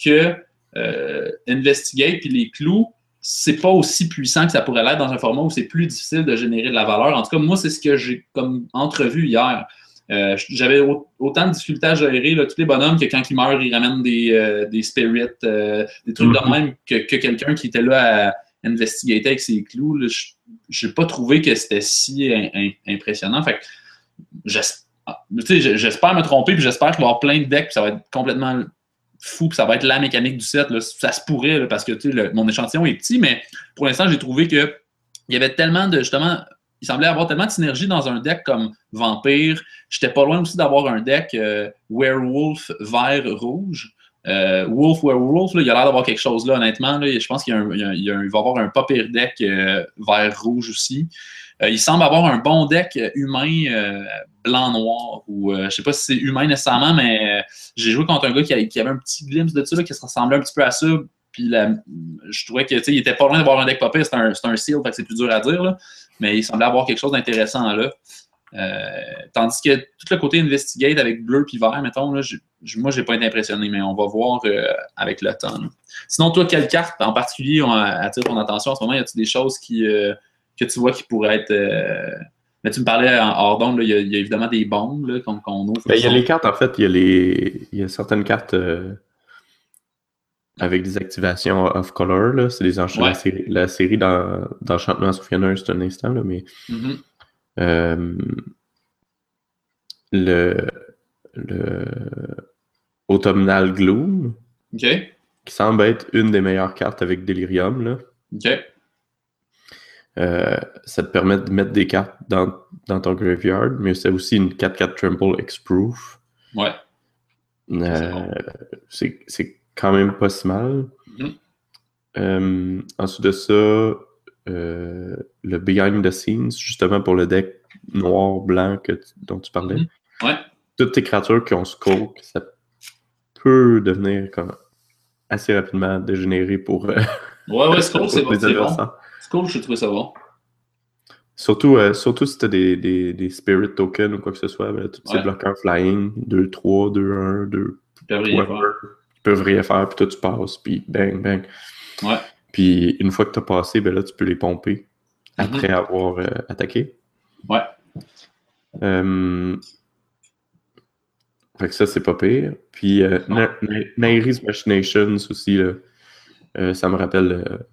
que euh, Investigate puis les clous, c'est pas aussi puissant que ça pourrait l'être dans un format où c'est plus difficile de générer de la valeur. En tout cas, moi, c'est ce que j'ai comme entrevu hier. Euh, j'avais autant de difficultés à gérer tous les bonhommes que quand ils meurent, ils ramènent des, euh, des spirits, des trucs de mm-hmm. même que, quelqu'un qui était là à investiguer avec ses clous. Je n'ai pas trouvé que c'était si impressionnant. Fait j'espère me tromper, puis j'espère qu'il va y avoir plein de decks, puis ça va être complètement fou, puis ça va être la mécanique du set. Ça se pourrait, parce que mon échantillon est petit, mais pour l'instant, j'ai trouvé que il y avait tellement de, justement, il semblait avoir tellement de synergie dans un deck comme Vampire. J'étais pas loin aussi d'avoir un deck euh, Werewolf vert rouge. Euh, Wolf Werewolf, là, il a l'air d'avoir quelque chose là, honnêtement. Là, je pense qu'il va y avoir un pas deck euh, vert rouge aussi. Euh, il semble avoir un bon deck humain blanc-noir, ou je sais pas si c'est humain nécessairement, mais j'ai joué contre un gars qui, avait un petit glimpse de ça, qui se ressemblait un petit peu à ça. Puis je trouvais qu'il était pas loin d'avoir un deck pire, c'est un, un seal, fait que c'est plus dur à dire, là, mais il semblait avoir quelque chose d'intéressant là. Euh, tandis que tout le côté investigate avec bleu puis vert, mettons, là, je, moi, j'ai pas été impressionné, mais on va voir euh, avec le temps. Sinon, toi, quelle carte en particulier attire ton attention en ce moment? Y a-t-il des choses qui, euh, que tu vois qui pourraient être. mais tu me parlais en hors d'onde, il y, a évidemment des bombes qu'on ouvre. Ben, il y a les cartes, en fait, il y a, les... y a certaines cartes avec des activations off-color. C'est des enchaînements. La série, d'Enchantement dans c'est un instant, là, mais. Mm-hmm. Euh, le, le Autumnal Gloom, qui semble être une des meilleures cartes avec Delirium. Là. Euh, ça te permet de mettre des cartes dans, dans ton graveyard, mais c'est aussi une 4-4 Trample X-Proof. Ouais. Euh, c'est quand même pas si mal. Mm-hmm. ensuite de ça, euh, le behind the scenes, justement pour le deck noir-blanc dont tu parlais. Mhm. Ouais. Toutes tes créatures qui ont Skulk, ça peut devenir comme assez rapidement dégénéré pour. Euh, ouais, ouais, Skulk, c'est bon. Skulk, je trouve ça bon. Surtout, euh, surtout si tu as des, des, des, Spirit Tokens ou quoi que ce soit, ben, tous ces bloqueurs flying, 2, 3, 2, 1, 2. Ils peuvent rien faire. Ils peuvent rien faire, puis toi tu passes, puis bang, bang. Ouais. Puis une fois que tu as passé, ben là, tu peux les pomper après mhm. avoir euh, attaqué. Ouais. Euh... Fait que ça, c'est pas pire. Puis euh, Nairis Machinations aussi, là, euh, ça me rappelle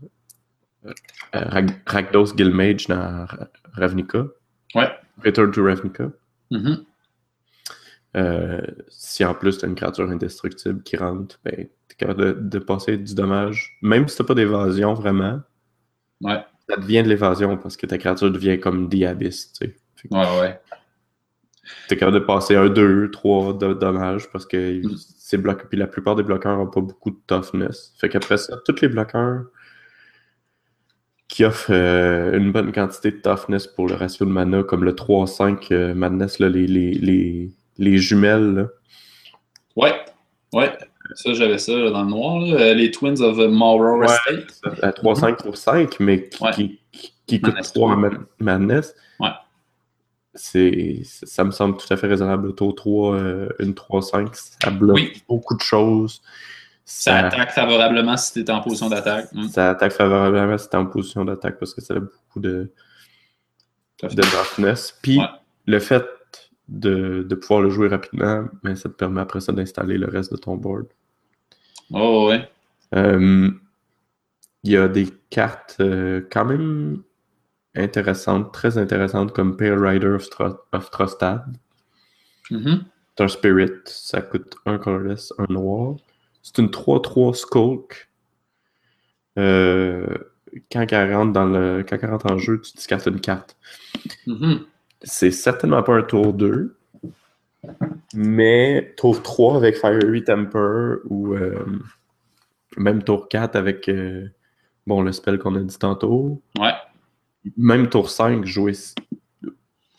euh, Rakdos Guildmage dans Ravnica. Ouais. Return to Ravnica. Mm si en plus tu as une créature indestructible qui rentre, ben, capable de, passer du dommage. Même si t'as pas d'évasion vraiment, ouais. ça devient de l'évasion parce que ta créature devient comme Diabis, tu sais. Ouais, ouais. T'es capable de passer un, deux, trois de dommages parce que mm. c'est bloqué. Puis la plupart des bloqueurs n'ont pas beaucoup de toughness. Fait qu'après ça, tous les bloqueurs qui offrent euh, une bonne quantité de toughness pour le ratio de mana, comme le 3-5 euh, Madness, là, les, les, les, les jumelles. Là. Ouais, ouais. Ça, j'avais ça dans le noir. Euh, les Twins of Morrow Estate. À 3-5 pour 5, mais qui, qui, coûte 3 Madness. Ouais. C'est, ça me semble tout à fait raisonnable. Taux 3, euh, une 3-5, ça bloque beaucoup de choses. Ça, attaque favorablement si tu es en position d'attaque. Ça attaque favorablement si tu es en position d'attaque parce que ça a beaucoup de, de darkness. Puis le fait de, de, pouvoir le jouer rapidement, mais ça te permet après ça d'installer le reste de ton board. Oh, ouais. Euh, il y a des cartes euh, quand même intéressantes, très intéressantes, comme Pale Rider of, of Trostad. C'est un Spirit, ça coûte un colorless, un noir. C'est une 3-3 Skulk. Euh, quand elle rentre dans le. Quand elle rentre en jeu, tu discartes une carte. Mm-hmm. C'est certainement pas un tour 2, mais tour 3 avec Fiery Temper ou euh, même tour 4 avec euh, bon, le spell qu'on a dit tantôt. Ouais. Même tour 5, jouer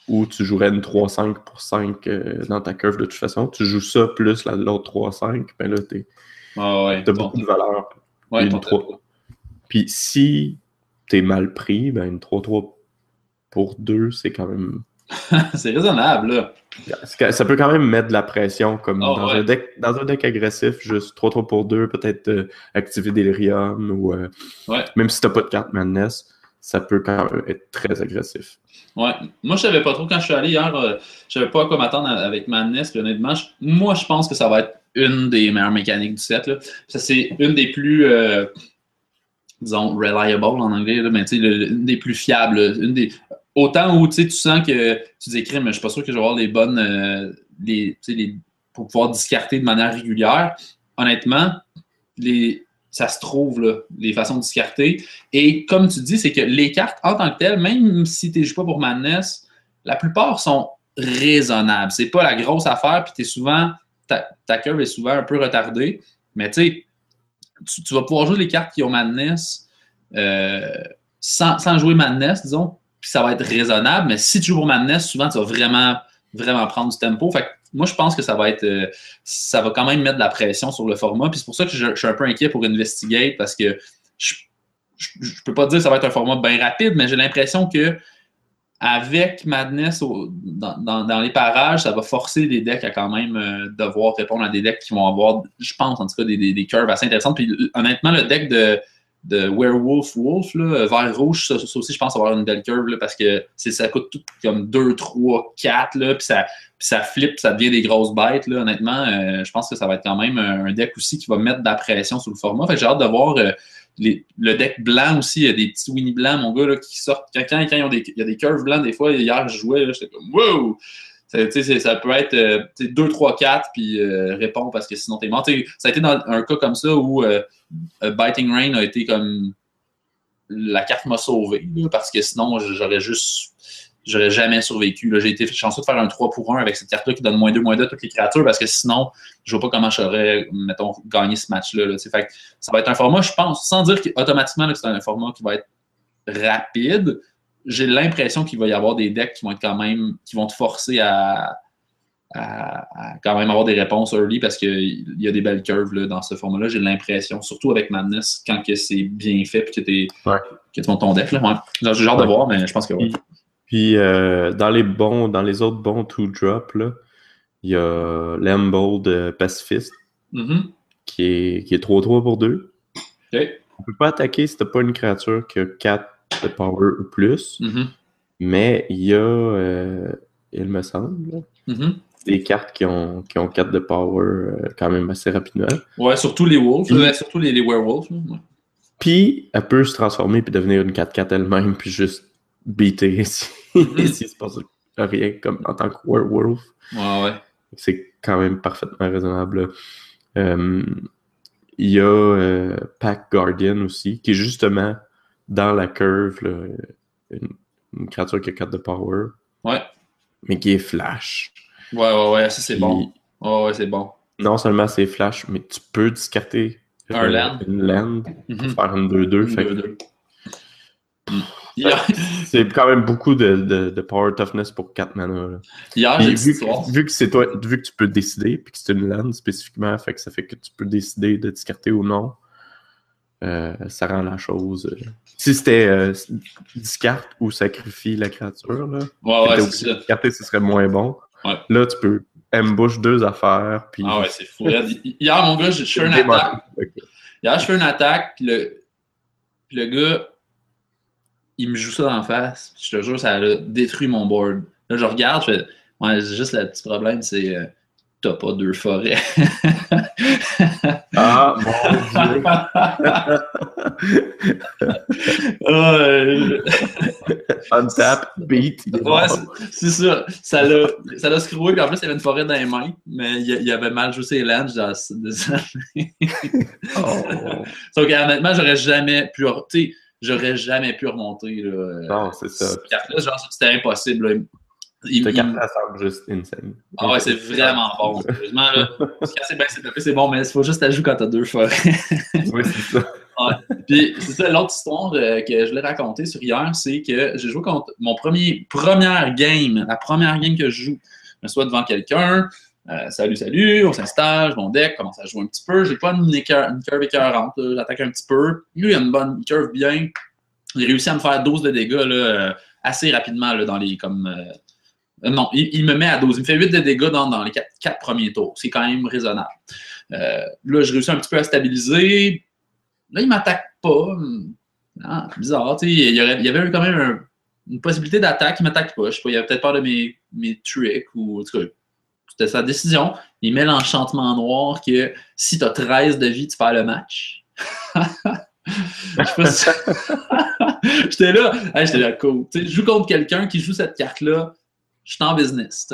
où tu jouerais une 3-5 pour 5 euh, dans ta curve de toute façon. Tu joues ça plus l'autre 3-5, ben là, t'es, ah ouais, t'as beaucoup de valeur. Ouais, 3... Puis si t'es mal pris, ben une 3-3 pour 2, c'est quand même c'est raisonnable, là. Ça peut quand même mettre de la pression, comme ah, dans, un deck, dans un deck agressif, juste 3-3 pour 2, peut-être euh, activer Delirium, ou euh, même si t'as pas de carte Madness, ça peut quand même être très agressif. Ouais. Moi, je savais pas trop quand je suis allé hier, euh, je savais pas à quoi m'attendre avec Madness, puis honnêtement, moi, je pense que ça va être une des meilleures mécaniques du set. Là. Ça, c'est une des plus disons, reliable en anglais, mais tu sais, une des plus fiables, une des, autant où tu sens que tu dis mais je suis pas sûr que je vais avoir les bonnes. Euh, les, pour pouvoir discarter de manière régulière. Honnêtement, les, ça se trouve, là, les façons de discarter. Et comme tu dis, c'est que les cartes en tant que telles, même si tu ne joues pas pour Madness, la plupart sont raisonnables. C'est pas la grosse affaire, puis es souvent. Ta, ta curve est souvent un peu retardée. Mais tu sais, tu vas pouvoir jouer les cartes qui ont Madness euh, sans, sans, jouer Madness, disons, puis ça va être raisonnable. Mais si tu joues pour Madness, souvent, tu vas vraiment, vraiment prendre du tempo. Fait que moi, je pense que ça va être, euh, ça va quand même mettre de la pression sur le format. Puis c'est pour ça que je, suis un peu inquiet pour Investigate parce que je, je, peux pas dire que ça va être un format bien rapide, mais j'ai l'impression que avec Madness dans, les parages, ça va forcer les decks à quand même euh, devoir répondre à des decks qui vont avoir, je pense en tout cas, des, curves assez intéressantes. Puis honnêtement, le deck de, Werewolf Wolf, là, vert rouge, ça, aussi, je pense avoir une belle curve parce que ça coûte tout comme 2, 3, 4, là, puis ça, puis ça flippe, ça devient des grosses bêtes. Là, honnêtement, euh, je pense que ça va être quand même un deck aussi qui va mettre de la pression sur le format. Fait j'ai hâte de voir. Euh, le deck blanc aussi, il y a des petits Winnie blancs, mon gars, là, qui sortent. Quand, quand, quand il y a des curves blancs, des fois, hier, je jouais, j'étais comme wow! Ça, ça peut être 2, 3, 4, puis euh, réponds parce que sinon t'es mort. ça a été dans un cas comme ça où euh, Biting Rain a été comme. La carte m'a sauvé, parce que sinon, j'aurais juste j'aurais jamais survécu. J'ai été chanceux de faire un 3 pour 1 avec cette carte-là qui donne moins 2, moins 2 à toutes les créatures parce que sinon, je vois pas comment j'aurais, mettons, gagné ce match-là. ça va être un format, je pense, sans dire automatiquement que c'est un format qui va être rapide. J'ai l'impression qu'il va y avoir des decks qui vont être quand même, qui vont te forcer à, quand même avoir des réponses early parce qu'il y a des belles curves dans ce format-là. J'ai l'impression, surtout avec Madness, quand c'est bien fait et que tu ouais. ton deck. J'ai genre de voir, mais je pense que oui. Puis euh, dans les bons, dans les autres bons two drop il y a Lambold Pacifist mm-hmm. qui est qui est 3-3 pour 2. Okay. On peut pas attaquer si t'as pas une créature qui a 4 de power ou plus. Mm-hmm. Mais il y a euh, il me semble mm-hmm. des cartes qui ont, qui ont 4 de power euh, quand même assez rapidement. Ouais, surtout les wolves, surtout les, les werewolves. Puis elle peut se transformer puis devenir une 4-4 elle-même puis juste beater S'il se passe rien comme en tant que werewolf. Ouais, ouais. C'est quand même parfaitement raisonnable. Euh, il y a euh, Pack Guardian aussi, qui est justement dans la curve, une, créature qui a 4 de power. Ouais. Mais qui est flash. Ouais, ouais, ouais, ça c'est bon. Ouais, ouais, c'est bon. Non seulement c'est flash, mais tu peux discarter un land. une land pour mm-hmm. faire une 2-2. Fait 2 c'est quand même beaucoup de, de, power toughness pour 4 mana. Hier, vu, vu, que c'est toi, vu que tu peux décider, puis que c'est une land spécifiquement, fait que ça fait que tu peux décider de discarter ou non. Euh, ça rend la chose. Euh, si c'était euh, discarte ou sacrifie la créature, là, ouais, ouais, c'est discarter, ce serait moins bon. Ouais. Là, tu peux ambush deux affaires. Puis... Ah ouais, c'est fou. Hier, mon gars, je fais une attaque. Hier, je fais une attaque, puis le, puis le gars, il me joue ça en face. Je te jure, ça a détruit mon board. Là, je regarde, je fais, ouais, juste le petit problème, c'est euh, t'as pas deux forêts. ah, mon Dieu! Untap, beat. Ouais, c'est ça. Ça l'a, ça l'a screwé, puis en plus, il y avait une forêt dans les mains, mais il, avait mal joué ses lands, genre, désolé. oh. Donc, honnêtement, j'aurais jamais pu. Tu sais, j'aurais jamais pu remonter. Là. Non, c'est ça. Là, genre, c'était impossible. Là. Il, carte il... semble juste insane. Ah ouais, c'est vraiment bon. Sérieusement, là, c'est bien c'est bon, mais il faut juste ajouter quand t'as deux fois. oui, c'est ça. Ouais. Puis, c'est ça, l'autre histoire euh, que je voulais raconter sur hier, c'est que j'ai joué contre mon premier, première game, la première game que je joue. Je me suis devant quelqu'un, euh, salut, salut, on s'installe, mon deck commence à jouer un petit peu. J'ai pas une, une curve écœurante, j'attaque un petit peu. Lui, il a une bonne curve bien. Il réussit à me faire 12 de dégâts là, euh, assez rapidement là, dans les. comme euh, Non, il, me met à 12. Il me fait 8 de dégâts dans, les 4, premiers tours. C'est quand même raisonnable. là, je réussis un petit peu à stabiliser. Là, il m'attaque pas. Ah, bizarre. Il y, avait quand même une possibilité d'attaque. Il m'attaque pas. Je sais pas, il avait peut-être peur de mes, tricks ou tout c'était sa décision. Il met l'enchantement noir que si tu as 13 de vie, tu perds le match. j'étais là, j'étais là, cool. je joue contre quelqu'un qui joue cette carte-là, je suis en business.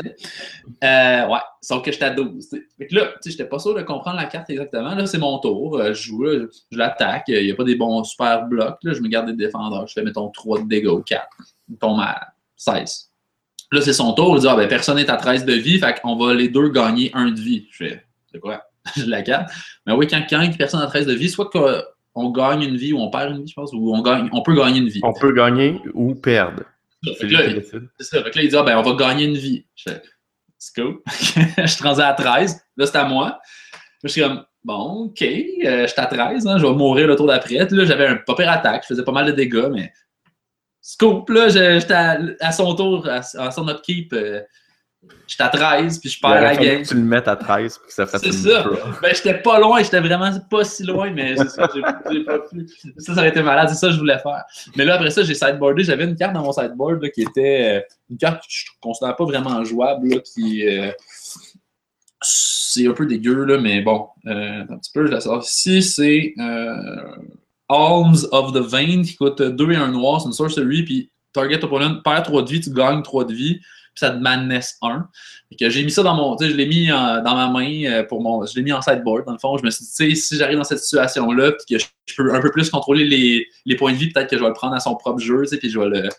Euh, ouais, sauf que j'étais à 12. Fait là, j'étais pas sûr de comprendre la carte exactement. Là, c'est mon tour. Euh, je joue, je l'attaque. Il n'y a pas des bons super blocs. Là, je me garde des défendeurs. Je fais, mettons, 3 de dégâts ou 4. Il tombe à 16. Là, c'est son tour. Il dit ah, ben, personne n'est à 13 de vie, fait qu'on va les deux gagner un de vie. Je fais C'est quoi? J'ai la carte. Mais oui, quand, quand personne a 13 de vie, soit qu'on gagne une vie ou on perd une vie, je pense, ou on, gagne, on peut gagner une vie. On peut gagner ou perdre. C'est ça. Fait que là, il dit, ah, ben, on va gagner une vie. Je fais, c'est cool. je suis à 13. Là, c'est à moi. Je suis comme, bon, OK, euh, je suis à 13, hein, je vais mourir le tour d'après. Là, j'avais un pas pire attaque, je faisais pas mal de dégâts, mais scoop, là, j'étais à, son tour, à, son upkeep. Euh, j'étais à 13, puis je perds la game. tu le mettes à 13, puis que ça fasse C'est ça. Ben, j'étais pas loin, j'étais vraiment pas si loin, mais c'est ça, j'ai pas pu. Ça, ça aurait été malade, c'est ça que je voulais faire. Mais là, après ça, j'ai sideboardé. J'avais une carte dans mon sideboard là, qui était euh, une carte que je considère pas vraiment jouable, là, qui c'est un peu dégueu, là, mais bon, euh, un petit peu, je la sors ici. C'est euh, Alms of the Vein qui coûte 2 et 1 noir, c'est une sorcery, puis target opponent perd 3 de vie, tu gagnes 3 de vie, puis ça te madness 1. J'ai mis ça dans mon. Je l'ai mis dans ma main euh, pour mon. Je l'ai mis en sideboard, dans le fond. Je me suis dit, si j'arrive dans cette situation-là, puis que je, peux un peu plus contrôler les, les points de vie, peut-être que je vais le prendre à son propre jeu, puis je vais le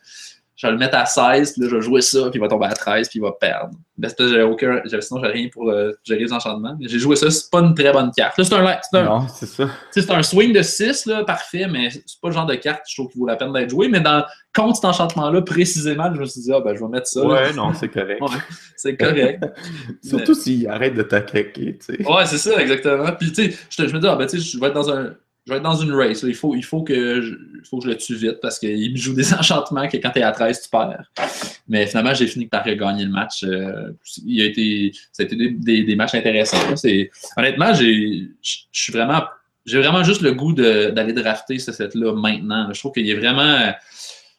je vais le mettre à 16, puis là, je vais jouer ça, puis il va tomber à 13, puis il va perdre. Ben, j'avais aucun, sinon, j'ai rien pour euh, gérer les enchantements. Mais j'ai joué ça, c'est pas une très bonne carte. Là, c'est un, c'est un, non, c'est ça. C'est un swing de 6, là, parfait, mais c'est pas le genre de carte je trouve qui vaut la peine d'être joué. Mais dans, contre cet enchantement-là, précisément, je me suis dit, ah, ben, je vais mettre ça. Ouais, non, c'est correct. ouais, c'est correct. Surtout s'il arrête de t'attaquer, tu sais. Ouais, c'est ça, exactement. Puis, tu sais, je, me dis, ah, ben, tu sais, je vais être dans un je vais être dans une race. Il, faut, il faut, que je, faut que je le tue vite parce qu'il me joue des enchantements que quand tu es à 13, tu perds. Mais finalement, j'ai fini par gagner le match. Euh, il a été, ça a été des, des, matchs intéressants. Honnêtement, j'ai, vraiment. Vraiment juste le goût d'aller drafter ce set-là maintenant. Je trouve qu'il est vraiment.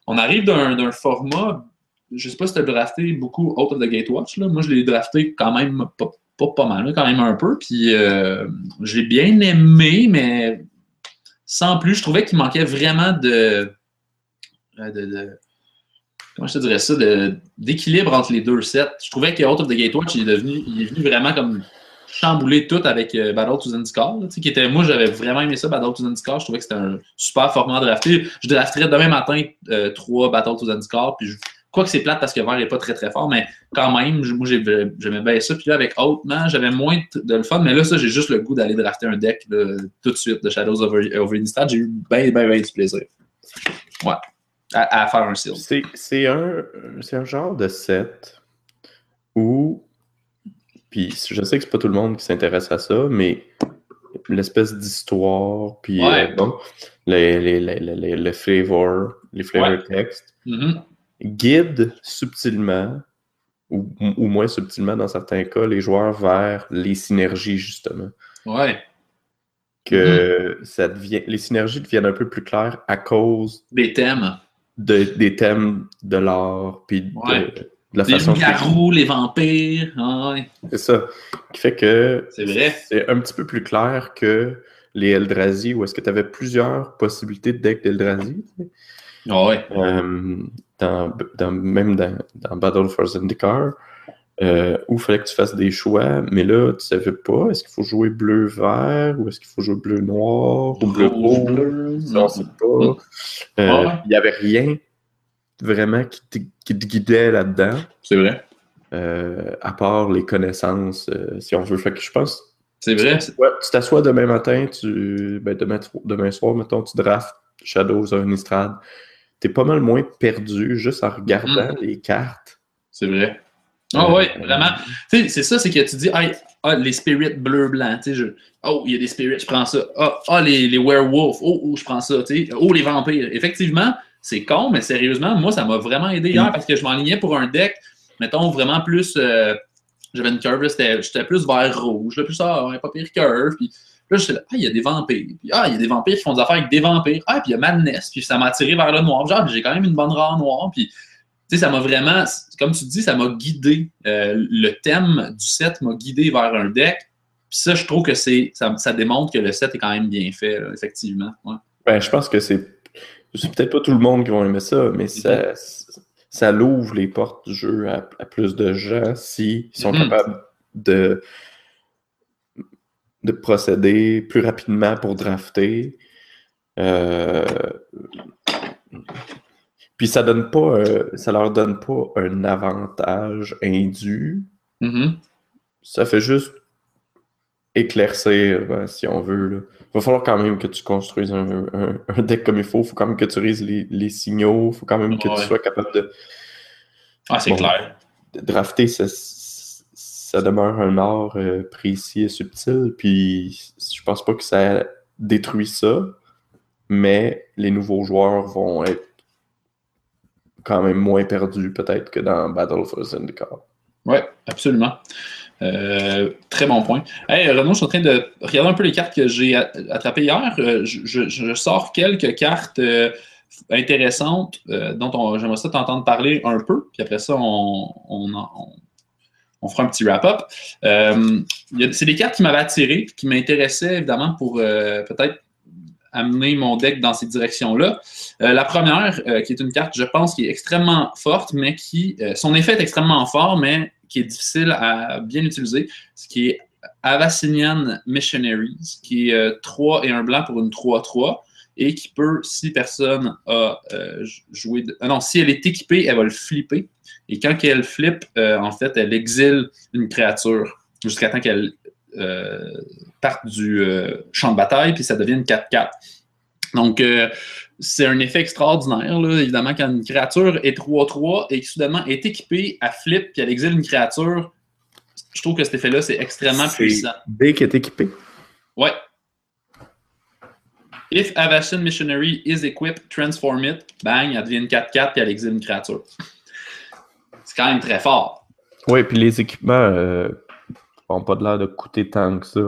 On arrive d'un format. Je ne sais pas si tu as drafté beaucoup Out of the Gatewatch. Là. Moi, je l'ai drafté quand même pas, pas, mal, quand même un peu. Puis euh, j'ai bien aimé, mais sans plus. Je trouvais qu'il manquait vraiment de, euh, de, comment je te dirais ça, d'équilibre entre les deux sets. Je trouvais que Out of the Gatewatch, il est devenu, il est venu vraiment comme chambouler tout avec euh, Battle to Zendikar. Qui était, moi, j'avais vraiment aimé ça, Battle to Zendikar. Je trouvais que c'était un super format drafté. Je drafterais demain matin euh, trois Battle to Zendikar, puis je, Quoi que c'est plate parce que Vert n'est pas très très fort, mais quand même, moi j'aimais bien ça. Puis là, avec Outman, j'avais moins de le fun, mais là, ça, j'ai juste le goût d'aller drafter un deck tout de suite de Shadows of Innistrad. J'ai eu bien, bien, bien du plaisir. Ouais. À, faire un seal. C'est un, un genre de set où. Puis je sais que c'est pas tout le monde qui s'intéresse à ça, mais l'espèce d'histoire, puis euh, bon, les, les, les, les, les flavors, les flavor textes. Mm-hmm guide subtilement, ou, moins subtilement dans certains cas, les joueurs vers les synergies, justement. Ouais. Que mm-hmm. ça devient, les synergies deviennent un peu plus claires à cause des thèmes. De, des thèmes de l'art, puis de, la façon. Les garous, les vampires. ouais. C'est ça. Qui fait que. C'est vrai. C'est un petit peu plus clair que les Eldrazi, où est-ce que tu avais plusieurs possibilités de deck d'Eldrazi. Ah ouais. Euh, dans, même dans, Battle for Zendikar, euh, où il fallait que tu fasses des choix, mais là, tu savais pas, est-ce qu'il faut jouer bleu-vert, ou est-ce qu'il faut jouer bleu-noir, ou bleu-rouge, non, c'est pas. Euh, il n'y avait rien vraiment qui te, qui te guidait là-dedans. C'est vrai. Euh, à part les connaissances, si on veut. Fait que je pense. C'est vrai. Ouais, tu t'assois demain matin, tu, ben, demain, demain soir, mettons, tu drafts Shadows of Innistrad t'es pas mal moins perdu juste en regardant mm. les cartes. C'est vrai. Ah oui, vraiment. c'est ça, c'est que tu dis, ah, les spirits bleu-blanc, tu sais, oh, il y a des spirits, je prends ça. Ah, ah les, les werewolves, oh, oh, je prends ça, tu sais. Oh, les vampires. Effectivement, c'est con, mais sérieusement, moi, ça m'a vraiment aidé hier mm. parce que je m'enlignais pour un deck, mettons, vraiment plus. Euh, j'avais une curve, j'étais plus vert rouge, là, plus ça, ah, pas pire curve. Puis là, je là, ah, il y a des vampires. Puis, ah, il y a des vampires qui font des affaires avec des vampires. Ah, puis il y a Madness. Puis ça m'a attiré vers le noir. Genre, j'ai quand même une bonne rare noire. Puis, tu sais, ça m'a vraiment, comme tu dis, ça m'a guidé. Euh, le thème du set m'a guidé vers un deck. Puis ça, je trouve que c'est, ça, ça, démontre que le set est quand même bien fait, effectivement. Ouais. Ben, je pense que c'est, c'est peut-être pas tout le monde qui va aimer ça, mais ça, ça l'ouvre les portes du jeu à, plus de gens s'ils sont mm-hmm. capables de de procéder plus rapidement pour drafter. Euh, puis ça donne pas, euh, ça leur donne pas un avantage indu. Mm-hmm. Ça fait juste éclaircir, ben, si on veut. Il va falloir quand même que tu construises un, deck comme il faut. Il faut quand même que tu rises les, signaux. Il faut quand même que tu sois capable de. Ah, c'est clair. De drafter, ça, ça demeure un art euh, précis et subtil. Puis je pense pas que ça détruit ça. Mais les nouveaux joueurs vont être quand même moins perdus, peut-être, que dans Battle for Zendikar. Oui, absolument. Euh, très bon point. Hey, Renaud, je suis en train de regarder un peu les cartes que j'ai attrapées hier. Euh, je, sors quelques cartes intéressantes dont j'aimerais ça t'entendre parler un peu. Puis après ça, on, on, fera un petit wrap-up. c'est des cartes qui m'avaient attiré, qui m'intéressaient évidemment pour peut-être amener mon deck dans ces directions-là. la première, qui est une carte, je pense, qui est extrêmement forte, mais qui, son effet est extrêmement fort, mais qui est difficile à bien utiliser, ce qui est Avassinian Missionaries, qui est 3 euh, et un blanc pour une 3-3 et qui peut, si personne a euh, joué. Ah non, si elle est équipée, elle va le flipper. Et quand elle flippe, euh, en fait, elle exile une créature jusqu'à temps qu'elle parte du champ de bataille, puis ça devient une 4-4. Donc, c'est un effet extraordinaire, là, évidemment, quand une créature est 3-3 et qui soudainement est équipée, à flip puis elle exile une créature. Je trouve que cet effet-là, c'est extrêmement puissant. B qui est équipé. Ouais. If Avacyn Missionary is equipped, transform it, bang, elle devient une 4-4 puis elle exile une créature. C'est quand même très fort. Oui, puis les équipements n'ont euh, pas de l'air de coûter tant que ça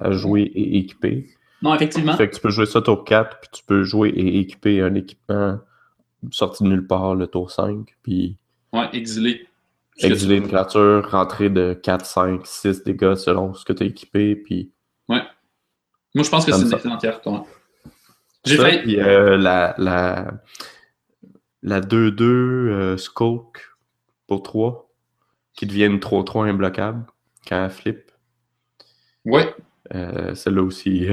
à jouer et équiper. Non, effectivement. Fait que tu peux jouer ça tour 4, puis tu peux jouer et équiper un équipement sorti de nulle part le tour 5, puis... Ouais, exiler. Exiler une créature, rentrer de 4, 5, 6 dégâts selon ce que tu as équipé, puis... Ouais. Moi, je pense que c'est une excellente carte, J'ai fait... Puis, euh, la, la, la 2-2 euh, Skulk pour 3, qui devient une 3-3 imbloquable quand elle flip. Ouais. Euh, celle-là aussi.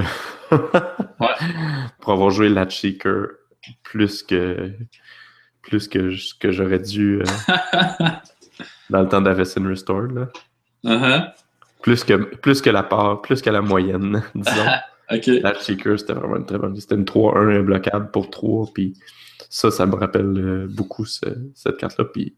Pour avoir joué la Cheeker plus que plus que ce que j'aurais dû euh, dans le temps d'Avison Restored. Là. Uh-huh. plus, que, plus que la part, plus que la moyenne, disons. La Cheeker, c'était vraiment une très bonne. C'était une 3-1 imbloquable pour 3. Puis ça, ça me rappelle euh, beaucoup cette carte-là. Puis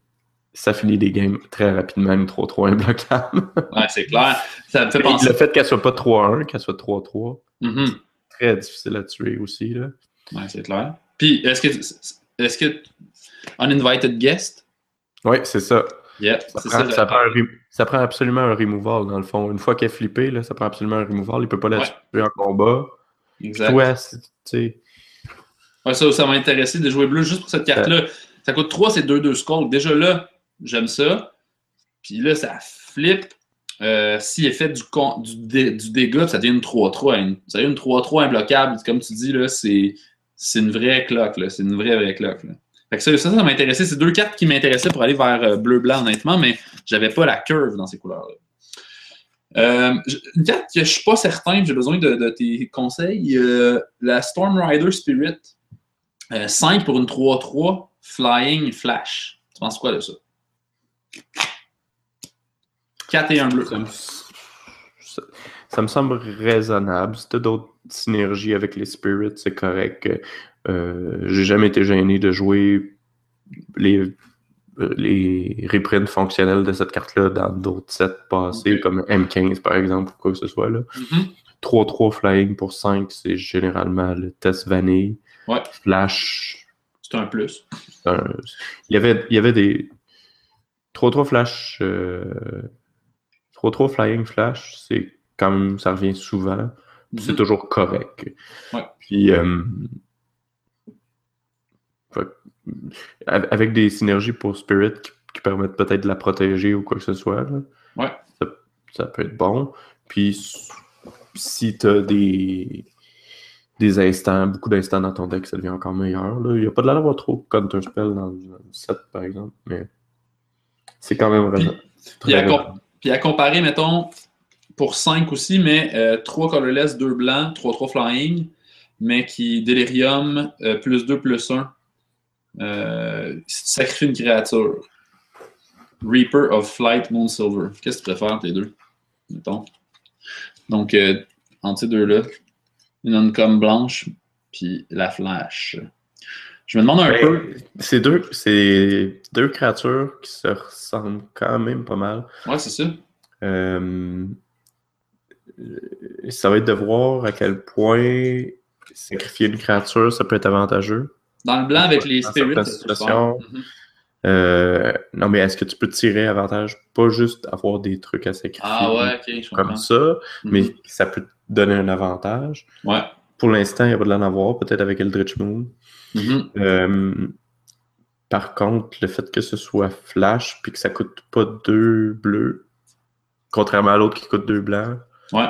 ça finit des games très rapidement, une 3-3 imbloquable. ouais, c'est clair. Ça me fait penser... Le fait qu'elle soit pas 3-1, qu'elle soit 3-3, mm-hmm. très difficile à tuer aussi. Là. Ouais, c'est clair. Puis, est-ce que, est-ce que Uninvited Guest? Oui, c'est ça. Yeah, ça, prend, ça, prend ça, prend, absolument un removal, dans le fond. Une fois qu'elle est flippée, là, ça prend absolument un removal. Il ne peut pas la tuer en combat. Exact. Ouais, ça, ça m'a intéressé de jouer bleu juste pour cette carte-là. Ça coûte 3, c'est 2-2 skull. Déjà là, J'aime ça. Puis là, ça flippe. Euh, S'il est fait du, du, dégât, ça devient une 3-3. Ça devient une 3-3 imbloquable. Comme tu dis, là, c'est, une vraie cloque. C'est une vraie, vraie cloque. Fait que ça, ça, ça m'intéressait. C'est deux cartes qui m'intéressaient pour aller vers euh, bleu-blanc, honnêtement, mais j'avais pas la curve dans ces couleurs-là. Euh, une carte que je suis pas certain, j'ai besoin de, tes conseils. Euh, la Storm Rider Spirit. 5 pour une 3-3 Flying Flash. Tu penses quoi de ça? 4 et 1 bleu. Ça me, semble raisonnable. Si tu as d'autres synergies avec les spirits, c'est correct. Euh, J'ai jamais été gêné de jouer les, euh, les reprints fonctionnels de cette carte-là dans d'autres sets passés, comme M15 par exemple, ou quoi que ce soit. 3-3 mm-hmm. flying pour 5, c'est généralement le test vanille. Ouais. Flash. C'est un plus. il, y avait, il y avait des, 3-3 flash, 3-3 euh, flying flash, c'est quand même, ça revient souvent. C'est mhm. toujours correct. Puis, euh, avec des synergies pour Spirit qui, permettent peut-être de la protéger ou quoi que ce soit, ça, peut être bon. Puis, si tu as des, des instants, beaucoup d'instants dans ton deck, ça devient encore meilleur. Il n'y a pas de l'air d'avoir trop counter spell dans le set, par exemple, mais c'est quand même vraiment. Puis, puis, à, comparer, mettons, pour 5 aussi, mais 3 euh, colorless, 2 blancs, 3-3 flying, mais qui Delirium, euh, plus 2, plus 1. Euh, une créature. Reaper of Flight, Moon Silver. Qu'est-ce que tu préfères entre les deux? Mettons. Donc, euh, entre ces deux-là, une comme blanche, puis la flash. Je me demande un peu. C'est deux, deux créatures qui se ressemblent quand même pas mal. Ouais, c'est ça. Euh, ça va être de voir à quel point sacrifier une créature, ça peut être avantageux. Dans le blanc avec les spirits. Mhm. Euh, non, mais est-ce que tu peux tirer avantage, pas juste avoir des trucs à sacrifier ah ouais, okay, comme ça, mais mhm. ça peut te donner un avantage. Ouais. Pour l'instant, il n'y a pas de l'en avoir, peut-être avec Eldritch Moon. Mhm. Euh, par contre, le fait que ce soit flash puis que ça coûte pas deux bleus, contrairement à l'autre qui coûte deux blancs. Ouais.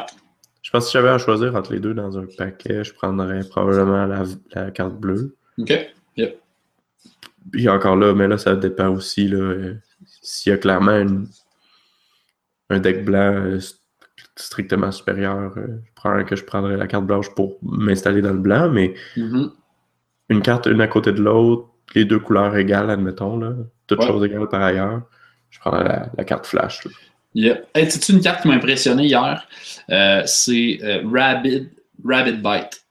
Je pense que si j'avais à choisir entre les deux dans un paquet, je prendrais probablement la, carte bleue. OK. Yep. Puis encore là, mais là, ça dépend aussi. Là, s'il y a clairement un deck blanc euh, strictement supérieur, euh, je prends que je prendrais la carte blanche pour m'installer dans le blanc, mais mm-hmm. une carte une à côté de l'autre, les deux couleurs égales, admettons, là, toutes choses égales par ailleurs, je prendrais la, carte flash. Yep. c'est une carte qui m'a impressionné hier? Euh, c'est Rabbit, Rabbit Bite.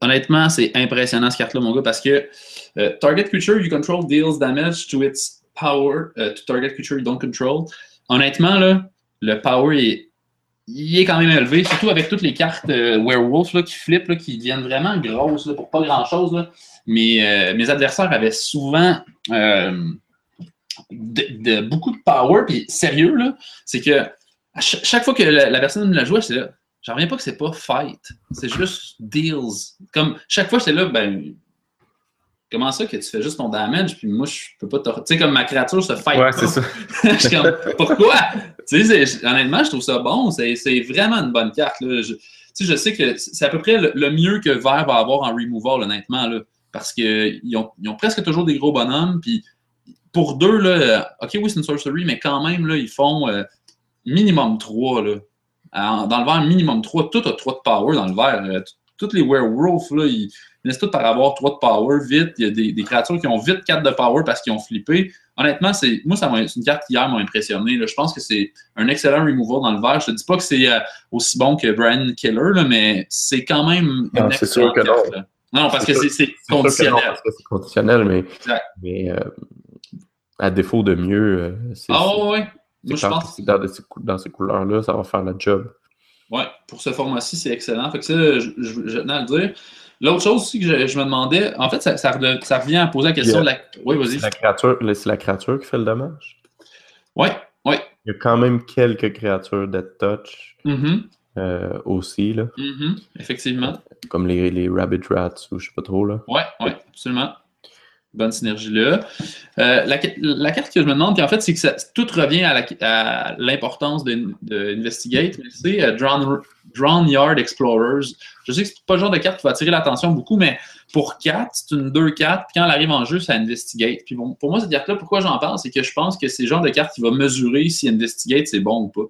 Honnêtement, c'est impressionnant cette carte-là, mon gars, parce que euh, target creature you control deals damage to its power uh, to target creature you don't control. Honnêtement, là, le power est, il est quand même élevé, surtout avec toutes les cartes euh, Werewolf là, qui flippent, là, qui deviennent vraiment grosses pour pas grand-chose. Mais euh, mes adversaires avaient souvent de, beaucoup de power. Puis sérieux, c'est que chaque fois que la, personne me la jouait, j'étais là, j'en reviens pas que c'est pas fight. C'est juste deals. Comme chaque fois, j'étais là, ben Comment ça que tu fais juste ton damage, puis moi, je peux pas te. Tu sais, comme ma créature se fight. Ouais, c'est ça. je suis comme, pourquoi? tu sais, honnêtement, je trouve ça bon. C'est vraiment une bonne carte. Là. Je, tu sais, je sais que c'est à peu près le, mieux que Vert va avoir en removal, honnêtement. Là, parce qu'ils ont, ils ont presque toujours des gros bonhommes. Puis pour deux, là, OK, oui, c'est une sorcery, mais quand même, là, ils font euh, minimum 3. Là. Dans le vert, minimum 3. Tout a 3 de power dans le vert. Euh, tous les werewolves, là, ils finissent tous par avoir 3 de power vite. Il y a des, créatures qui ont vite 4 de power parce qu'ils ont flippé. Honnêtement, c'est moi, c'est une carte qui hier m'a impressionné. Je pense que c'est un excellent removal dans le vert. Je ne dis pas que c'est euh, aussi bon que Brian Killer, mais c'est quand même une excellente carte. Non. non, parce que c'est conditionnel. c'est conditionnel, mais, mais euh, à défaut de mieux, c'est. Ah oui, Moi, je pense que dans, dans ces couleurs-là, ça va faire le job. Oui, pour ce format-ci, c'est excellent. Fait que ça, je, je, tenais à le dire. L'autre chose aussi que je, me demandais, en fait, ça, ça, revient à poser la question de la. Oui, vas-y. C'est la, créature qui fait le dommage? Oui, oui. Il y a quand même quelques créatures dead touch mm-hmm. euh, aussi, là. Mm-hmm. Effectivement. Comme les, les Rabbit Rats ou je sais pas trop, là. Oui, oui, absolument bonne synergie-là. Euh, la, carte que je me demande, en fait, c'est que tout revient à l'importance d'Investigate, mais c'est euh, Yard Explorers. Je sais que c'est pas le genre de carte qui va attirer l'attention beaucoup, mais pour 4, c'est une 2-4, puis quand elle arrive en jeu, c'est Investigate. Puis bon, pour moi, cette carte-là, pourquoi j'en parle, c'est que je pense que c'est le genre de carte qui va mesurer si Investigate, c'est bon ou pas.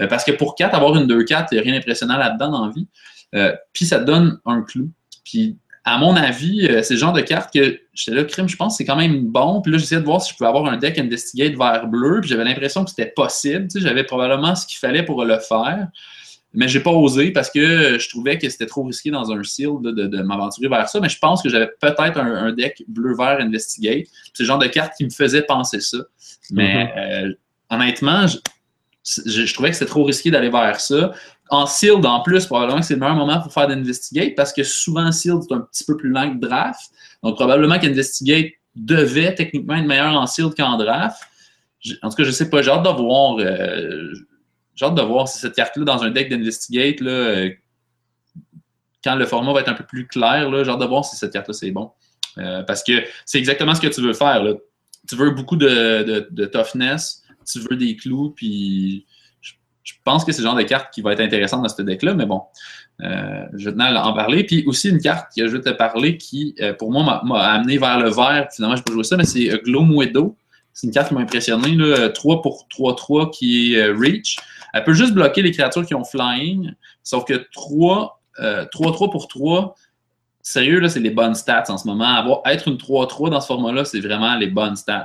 Euh, parce que pour 4, avoir une 2-4, il n'y a rien d'impressionnant là-dedans dans la vie. puis ça donne un clou. Puis à mon avis, euh, c'est le genre de carte que j'étais là, crime, je pense c'est quand même bon. Puis là, j'essayais de voir si je pouvais avoir un deck Investigate vert bleu. Puis j'avais l'impression que c'était possible. Tu sais, j'avais probablement ce qu'il fallait pour le faire. Mais j'ai pas osé parce que je trouvais que c'était trop risqué dans un seal de, m'aventurer vers ça. Mais je pense que j'avais peut-être un, deck bleu-vert Investigate. C'est le genre de carte qui me faisait penser ça. Mais mm-hmm. euh, honnêtement, je, trouvais que c'était trop risqué d'aller vers ça. En sealed, en plus, probablement que c'est le meilleur moment pour faire d'investigate parce que souvent, sealed, c'est un petit peu plus lent que draft. Donc, probablement qu'investigate devait techniquement être meilleur en sealed qu'en draft. En tout cas, je sais pas. J'ai hâte de voir. Euh, j'ai hâte de voir si cette carte-là, dans un deck d'investigate, euh, quand le format va être un peu plus clair, j'ai hâte de voir si cette carte-là, c'est bon. Euh, parce que c'est exactement ce que tu veux faire. Tu veux beaucoup de toughness, tu veux des clous, puis je pense que c'est le genre de carte qui va être intéressante dans ce deck-là, mais bon, euh, je tenais à en parler. Puis aussi une carte que je vais te parler qui, euh, pour moi, m'a amené vers le vert. Finalement, je peux jouer ça, mais c'est euh, Gloom Widow. C'est une carte qui m'a impressionné. Là, 3 pour 3-3 qui est Reach. Elle peut juste bloquer les créatures qui ont Flying, sauf que 3, 3-3 pour 3, sérieux, là, c'est les bonnes stats en ce moment. Avoir, être une 3-3 dans ce format-là, c'est vraiment les bonnes stats.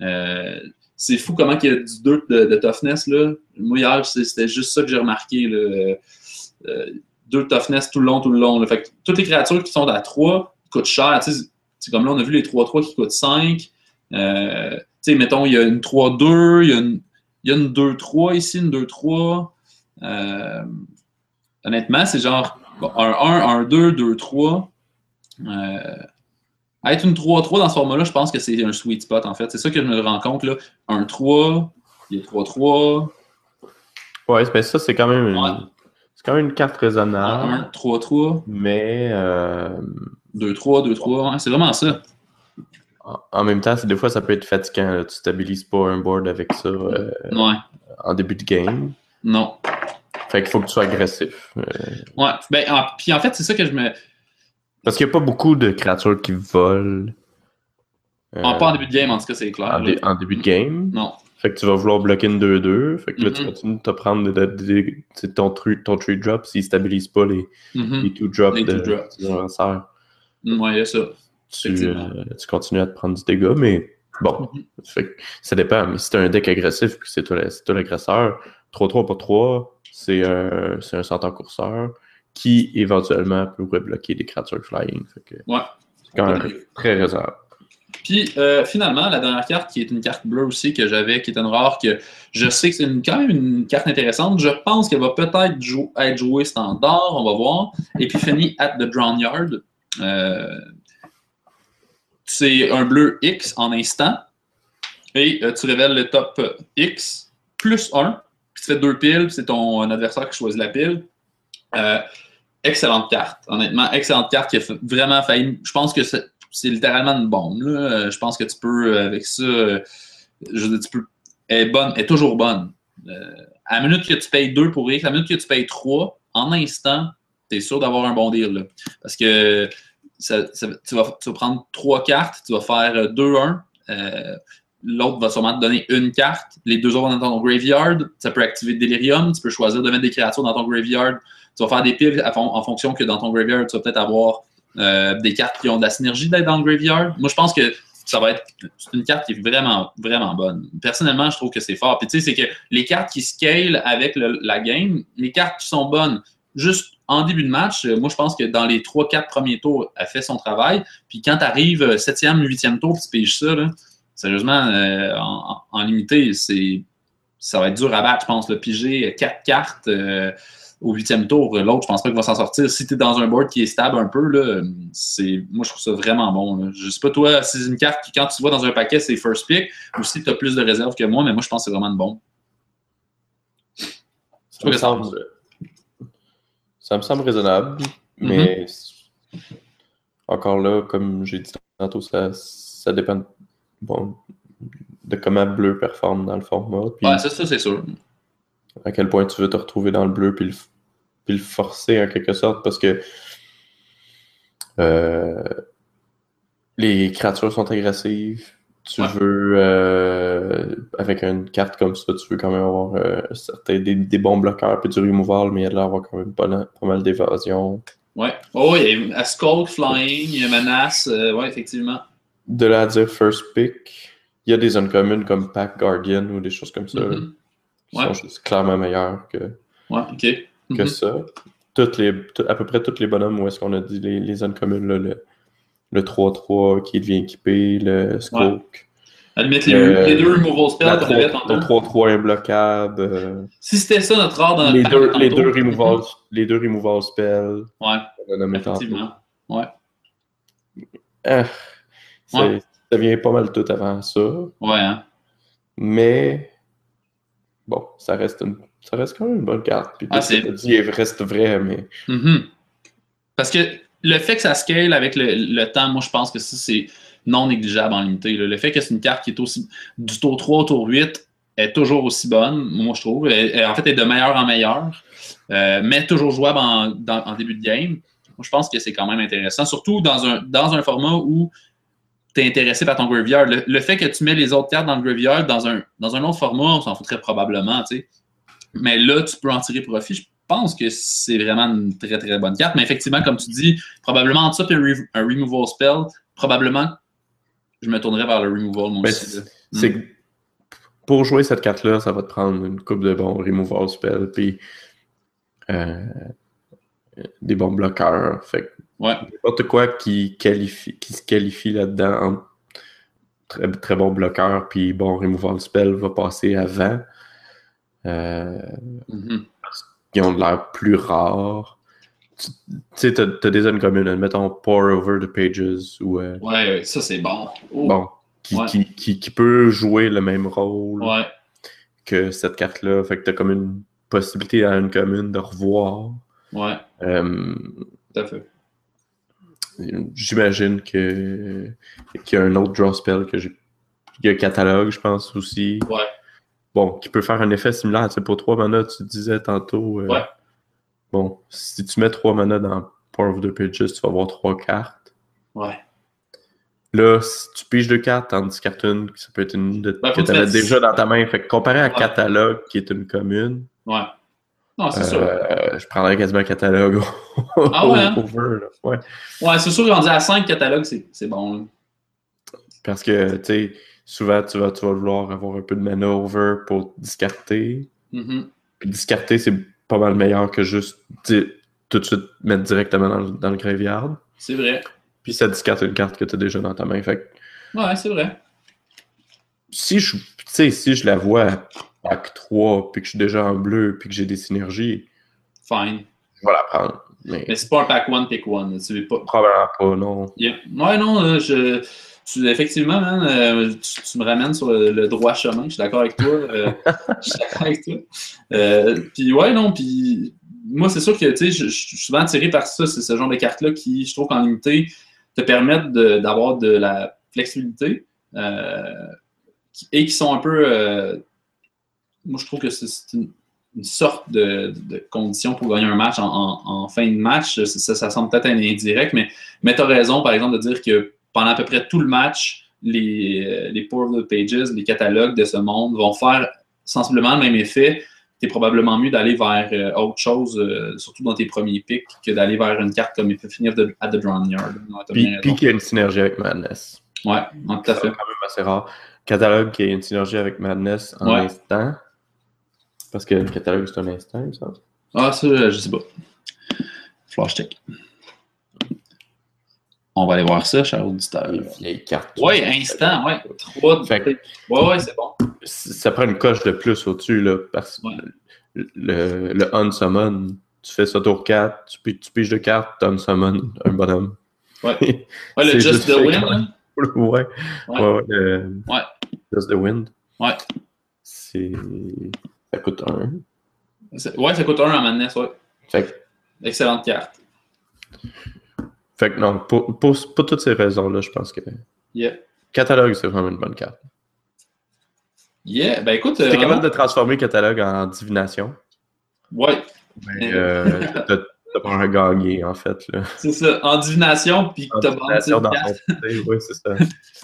Euh, c'est fou comment il y a du 2 de, toughness. Là. Moi, hier, c'était juste ça que j'ai remarqué. deux toughness tout le long, tout le long. Toutes les créatures qui sont à 3 coûtent cher. Comme là, on a vu les 3-3 qui coûtent 5. Euh, mettons, il y a une 3-2, il y a une, une 2-3 ici, une 2-3. Euh, honnêtement, c'est genre un 1, un 2, 2, 3. Être une 3-3 dans ce format-là, je pense que c'est un sweet spot, en fait. C'est ça que je me rends compte, là. Un 3, il a 3-3. Ouais, ben ça, c'est quand même une... C'est quand même une carte raisonnable. 1, 3-3. Mais. 2-3, 2-3. c'est vraiment ça. En même temps, des fois, ça peut être fatigant. Tu stabilises pas un board avec ça euh, en début de game. Non. Fait qu'il faut que tu sois agressif. Euh. Ouais. Ben, puis en fait, c'est ça que je me. Parce qu'il n'y a pas beaucoup de créatures qui volent. pas en début de game, en tout cas, c'est clair. en, début de game. Non. Fait que tu vas vouloir bloquer une 2-2. Fait que là, tu mm-hmm. continues de te prendre de, ton, ton tree drop s'il ne stabilise pas les, mm-hmm. les two drops de l'adversaire. Mm, ouais, il y a ça. Tu, euh, tu, continues à te prendre du dégât, mais bon, mm-hmm. fait que ça dépend. Mais si tu as un deck agressif puis c'est toi l'agresseur, 3-3 pour 3, c'est un, un centaure courseur qui éventuellement pourrait bloquer des créatures flying. Fait que ouais. C'est quand même très raisonnable. Puis euh, finalement, la dernière carte, qui est une carte bleue aussi que j'avais, qui est une rare, que je sais que c'est quand même une carte intéressante. Je pense qu'elle va peut-être être jouée standard, on va voir. Epiphany at the Drown Yard. Euh, c'est un bleu X en instant. Et euh, tu révèles le top X plus 1. Puis tu fais deux piles, c'est ton adversaire qui choisit la pile. Excellente carte. Honnêtement, excellente carte qui a vraiment failli. Je pense que c'est littéralement une bombe. Là. Je pense que tu peux, euh, avec ça, euh, je veux dire, tu peux. Est bonne, est toujours bonne. Euh, à la minute que tu payes 2 pour X, à la minute que tu payes 3, en instant, tu es sûr d'avoir un bon deal. Là. Parce que ça, tu, vas, tu, vas, prendre 3 cartes, tu vas faire 2-1. L'autre va sûrement te donner une carte. Les deux autres vont dans ton graveyard. Ça peut activer Delirium. Tu peux choisir de mettre des créatures dans ton graveyard. Tu vas faire des piles en fonction que dans ton graveyard, tu vas peut-être avoir euh, des cartes qui ont de la synergie d'être dans le graveyard. Moi, je pense que ça va être une carte qui est vraiment, vraiment bonne. Personnellement, je trouve que c'est fort. Puis tu sais, c'est que les cartes qui scale avec la game, les cartes qui sont bonnes juste en début de match, euh, moi, je pense que dans les 3-4 premiers tours, elle fait son travail. Puis quand tu arrives 7e, 8e tour, tu piges ça, sérieusement, euh, en, limité, c'est ça va être dur à battre, je pense. Le piger 4 cartes au huitième tour. L'autre, je pense pas qu'il va s'en sortir. Si tu es dans un board qui est stable un peu, là, c'est, moi, je trouve ça vraiment bon. Je sais pas, toi, si c'est une carte qui, quand tu vois dans un paquet, c'est first pick, ou si tu as plus de réserves que moi, mais moi, je pense que c'est vraiment bon. Ça me, semble, ça me semble raisonnable, mais mm-hmm. encore là, comme j'ai dit tantôt, ça, ça dépend bon, de comment bleu performe dans le format. Puis ouais, ça, ça c'est sûr. À quel point tu veux te retrouver dans le bleu puis le puis le forcer en quelque sorte parce que euh, les créatures sont agressives. Tu veux, euh, avec une carte comme ça, tu veux quand même avoir euh, des, des, bons bloqueurs puis du removal, mais il y a de l'avoir quand même pas, pas mal d'évasion. Ouais. Oh, il y a Skull Flying, il y a Menace, ouais, effectivement. De là à dire first pick, il y a des uncommons comme Pack Guardian ou des choses comme ça mm-hmm. qui sont clairement meilleurs que. Ouais, ok que mhm. ça. Toutes les, à peu près tous les bonhommes où est-ce qu'on a dit les, les zones communes, là, le 3-3 qui devient équipé, le Skoke. Ouais. les, les, deux removal spells qu'on avait Le 3-3 imbloquable. Euh, si c'était ça notre ordre dans les, deux, les, deux removal, les deux removal spells. Ouais. Effectivement. Ouais. Ah, ça vient pas mal tout avant ça. Ouais. Hein. Mais bon, ça reste une ça reste quand même une bonne carte. Puis ah, c'est... dit reste vrai, mais. Mm-hmm. Parce que le fait que ça scale avec le, temps, moi je pense que ça, c'est non négligeable en limité. Le fait que c'est une carte qui est aussi du tour 3 au tour 8 est toujours aussi bonne, moi je trouve. en fait, elle est de meilleur en meilleur, euh, mais toujours jouable en, début de game. Moi je pense que c'est quand même intéressant, surtout dans un, dans un format où tu es intéressé par ton graveyard. Le, fait que tu mets les autres cartes dans le graveyard dans un, dans un autre format, on s'en foutrait probablement, tu sais. Mais là, tu peux en tirer profit. Je pense que c'est vraiment une très, très bonne carte. Mais effectivement, comme tu dis, probablement en ça un, removal spell, probablement je me tournerais vers le removal, moi aussi. C'est hmm. pour jouer cette carte-là, ça va te prendre une coupe de bons removal spell. Puis, euh, des bons bloqueurs. Fait ouais. n'importe quoi qui, qualifie, qui se qualifie là-dedans très, très bon bloqueur, puis bon removal spell va passer avant. Euh, mm-hmm. Ils ont de l'air plus rares. Tu sais, t'as, as des zones communes, mettons Pour Over the Pages ou. Euh, ouais, ça c'est bon. Oh. Bon. Qui, qui, qui, peut jouer le même rôle que cette carte-là. Fait que t'as comme une possibilité à une commune de revoir. Ouais. Euh, Tout à fait. J'imagine que qu'il y a un autre draw spell que j'ai. Il y a catalogue, je pense aussi. Ouais. Bon, qui peut faire un effet similaire. Tu sais, pour 3 mana, tu disais tantôt. Euh, ouais. Bon, si tu mets 3 mana dans Power of the Pages, tu vas avoir 3 cartes. Ouais. Là, si tu piges deux cartes, t'en discartes une, ça peut être une de, ben, que tu avais déjà dans ta main. Fait que comparé à catalogue, qui est une commune. Ouais. Non, c'est sûr. Euh, je prendrais quasiment un catalogue ah ouais, hein? Ouais, ouais c'est sûr, à 5 catalogues, c'est bon. Parce que, tu sais, souvent, tu vas, tu vas vouloir avoir un peu de mana over pour discarter. Mm-hmm. Puis discarter, c'est pas mal meilleur que juste tout de suite mettre directement dans, dans le graveyard. C'est vrai. Puis ça discarte une carte que tu as déjà dans ta main. Fait Ouais, c'est vrai. Si je, si je la vois pack 3, puis que je suis déjà en bleu, puis que j'ai des synergies, fine. Je vais la prendre. Mais, mais c'est pas un pack 1 pick 1. Tu pas... Probablement pas, non. Ouais, non, je. Effectivement, euh, tu, me ramènes sur le, droit chemin. Je suis d'accord avec toi. Euh, je suis d'accord avec toi. Euh, puis ouais, non, puis moi, c'est sûr que je, je suis souvent attiré par ça. C'est ce genre de cartes-là qui, je trouve qu'en limité, te permettent d'avoir de, la flexibilité et qui sont un peu moi, je trouve que c'est une, sorte de, condition pour gagner un match en, fin de match. Ça, ça semble peut-être indirect, mais, mais tu as raison, par exemple, de dire que pendant à peu près tout le match, les, les Power Pages, les catalogues de ce monde vont faire sensiblement le même effet. Tu es probablement mieux d'aller vers euh, autre chose, euh, surtout dans tes premiers picks, que d'aller vers une carte comme il peut finir de, à The Drawn Yard. Puis, puis qu'il y a une synergie avec Madness. Ouais, tout à fait. C'est quand même assez rare. Catalogue qui a une synergie avec Madness en instant. Parce que le catalogue, c'est un instant, ça. Ah, ça, je sais pas. Flash tech. On va aller voir ça, cher auditeur. Les cartes. Oui, instant, oui. Trois de... fait... Ouais, ouais, c'est bon. Ça prend une coche de plus au-dessus, là, parce que le, le unsummon, tu fais ça tour 4, tu, tu piges de cartes, tu unsummon un bonhomme. Ouais. ouais le Just the Wind. Ouais. Ouais, ouais. Le... ouais. Just the Wind. Ouais. C'est. Ça coûte un. Ouais, ça coûte un en Madness, ouais. Fait Excellente carte. Fait que non, pour, pour, toutes ces raisons-là, je pense que. Yeah. Catalogue, c'est vraiment une bonne carte. Yeah, ben écoute. T'es capable de transformer catalogue en divination? Ouais. Mais euh, t'as pas un gagné, en fait. C'est ça, en divination, puis t'as divination dans ton Oui, c'est ça.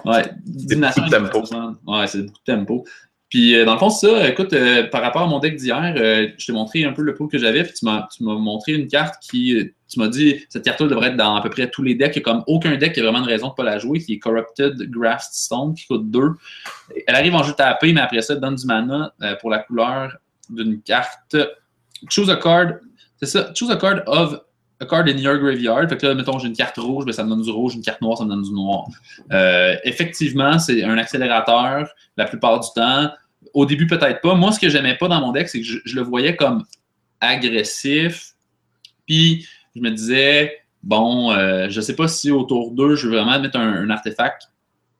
Ouais, divination. C'est beaucoup de tempo. Ouais, c'est beaucoup de tempo. Puis, euh, dans le fond, ça, écoute, euh, par rapport à mon deck d'hier, euh, je t'ai montré un peu le pool que j'avais, puis tu m'as, montré une carte qui, tu m'as dit, cette carte-là devrait être dans à peu près tous les decks. Comme aucun deck qui a vraiment de raison de ne pas la jouer, qui est Corrupted Graft Stone, qui coûte 2. Elle arrive en jeu tapé, mais après ça, elle donne du mana pour la couleur d'une carte. Choose a card, c'est ça, choose a card of a card in your graveyard. Fait que là, mettons, j'ai une carte rouge, ben, ça me donne du rouge, une carte noire, ça me donne du noir. Euh, effectivement, c'est un accélérateur la plupart du temps. Au début, peut-être pas. Moi, ce que j'aimais pas dans mon deck, c'est que je, le voyais comme agressif. Puis, je me disais, bon, euh, je sais pas si au tour 2, je veux vraiment mettre un, artefact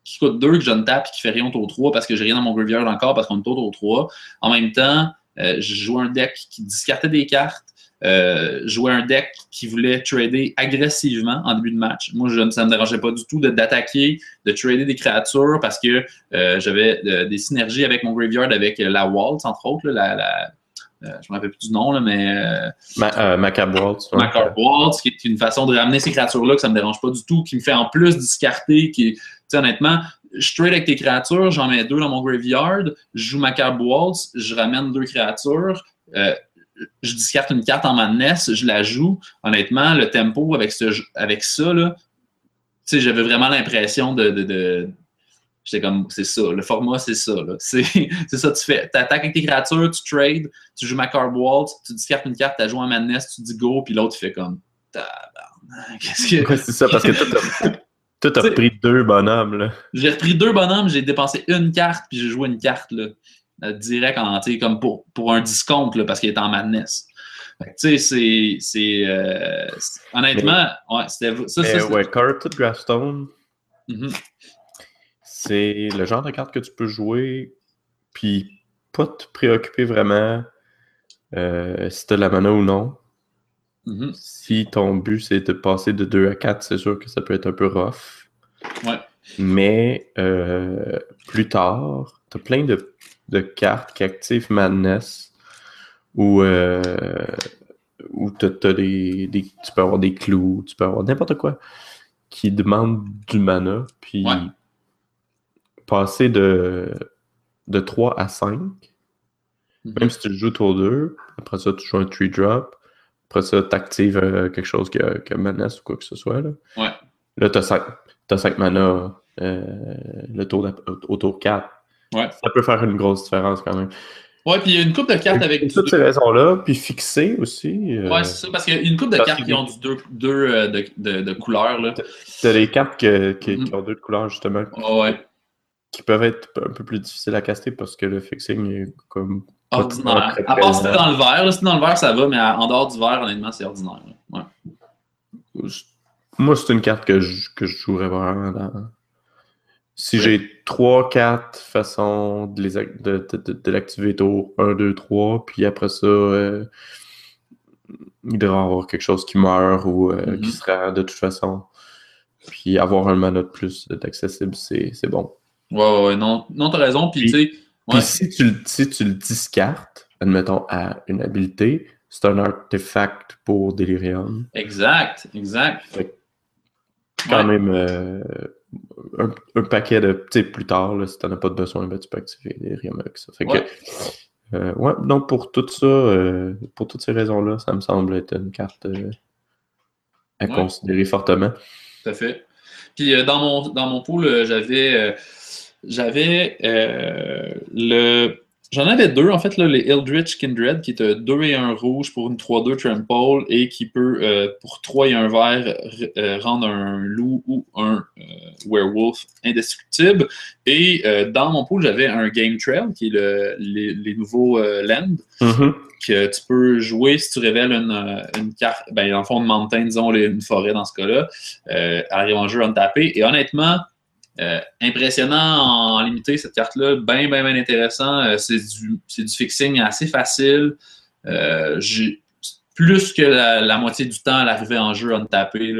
qui coûte 2, que je ne tape et qui fait rien au tour 3 parce que j'ai rien dans mon graveyard encore parce qu'on est au tour 3. En même temps, euh, je joue un deck qui discartait des cartes euh, jouer un deck qui voulait trader agressivement en début de match. Moi, je, ça ne me dérangeait pas du tout d'attaquer, de, trader des créatures parce que euh, j'avais euh, des synergies avec mon graveyard, avec la Waltz, entre autres, la, la je ne me rappelle plus du nom, là, mais. Ma, Macabre Waltz. Macabre Waltz, qui est une façon de ramener ces créatures-là que ça ne me dérange pas du tout, qui me fait en plus discarter, qui, honnêtement, je trade avec tes créatures, j'en mets deux dans mon graveyard, je joue Macabre Waltz, je ramène deux créatures je discarte une carte en madness, je la joue. Honnêtement, le tempo avec, ce, avec ça, j'avais vraiment l'impression de, J'étais comme, c'est ça, le format, c'est ça. C'est ça, tu fais. Tu attaques avec tes créatures, tu trades, tu joues ma card waltz, tu discartes une carte, tu joué un madness, tu dis go, puis l'autre, fait comme, qu'est-ce que. c'est ça, parce que toi, t'as pris deux bonhommes, là. J'ai repris deux bonhommes, j'ai dépensé une carte, puis j'ai joué une carte, là. Euh, direct, en, comme pour, pour un discount, là, parce qu'il est en madness. Tu sais, c'est. Euh, honnêtement, ouais, c'était. Ça, ça, ouais, Corrupted Graphstone, mm-hmm. c'est le genre de carte que tu peux jouer, puis pas te préoccuper vraiment euh, si tu as la mana ou non. Mm-hmm. Si ton but c'est de passer de 2 à 4, c'est sûr que ça peut être un peu rough. Ouais. Mais euh, plus tard, tu as plein de, de, cartes qui activent Madness où, euh, où tu peux avoir des clous, tu peux avoir n'importe quoi qui demande du mana. Puis passer de, de 3 à 5, mm-hmm. même si tu joues tour 2, après ça, tu joues un 3 drop. Après ça, tu actives euh, quelque chose que, que menace ou quoi que ce soit. Là, ouais. là tu as 5, as 5 mana euh, le tour au tour 4. Ouais. Ça peut faire une grosse différence quand même. Ouais, puis il y a une coupe de cartes avec. Toutes ces raisons-là, puis fixer aussi. Euh... Ouais, c'est ça, parce qu'il y a une coupe de cartes qui ont du deux, deux euh, de, de, de, couleurs. Là. T'as les cartes que, qui, mm qui, ont deux couleurs, justement. ouais. Qui peuvent être un peu plus difficiles à caster parce que le fixing est comme Ordinaire. À part si c'est dans le vert, si dans le vert, ça va, mais en dehors du vert, honnêtement, c'est ordinaire. Ouais. Moi, c'est une carte que je, que je jouerais vraiment dans. Si j'ai 3-4 façons de, les, de, de, de l'activer tour 1, 2, 3, puis après ça, euh, il devrait y avoir quelque chose qui meurt ou euh, mm -hmm. qui sera de toute façon. Puis avoir un mana de plus d'accessible, c'est bon. Ouais, ouais, non, non t'as raison. Puis, tu sais puis si, tu, si tu le discartes, admettons, à une habilité, c'est un artefact pour Delirium. Exact, exact. quand même euh, un, un, paquet de. Tu sais, plus tard, là, si tu n'en as pas de besoin, ben, tu peux activer Delirium avec ça. Fait ouais. que. Euh, ouais, donc pour tout ça, euh, pour toutes ces raisons-là, ça me semble être une carte euh, à ouais. considérer fortement. Tout à fait. Puis dans mon, dans mon pool, j'avais j'avais le. J'en avais deux, en fait, là, les Eldritch Kindred, qui est 2 et 1 rouge pour une 3-2 trample et qui peut, euh, pour 3 et 1 vert, euh, rendre un loup ou un euh, werewolf indestructible. Et euh, dans mon pool, j'avais un Game Trail, qui est le, les, les, nouveaux Land, mm -hmm. que tu peux jouer si tu révèles une, une carte, ben, dans le fond, une montagne, disons, une forêt dans ce cas-là, arrive en jeu en tapé. Et honnêtement, euh, impressionnant en limité, cette carte-là. Bien, bien, bien intéressant. Euh, c'est du, fixing assez facile. Euh, plus que la, moitié du temps à l'arrivée en jeu untapé.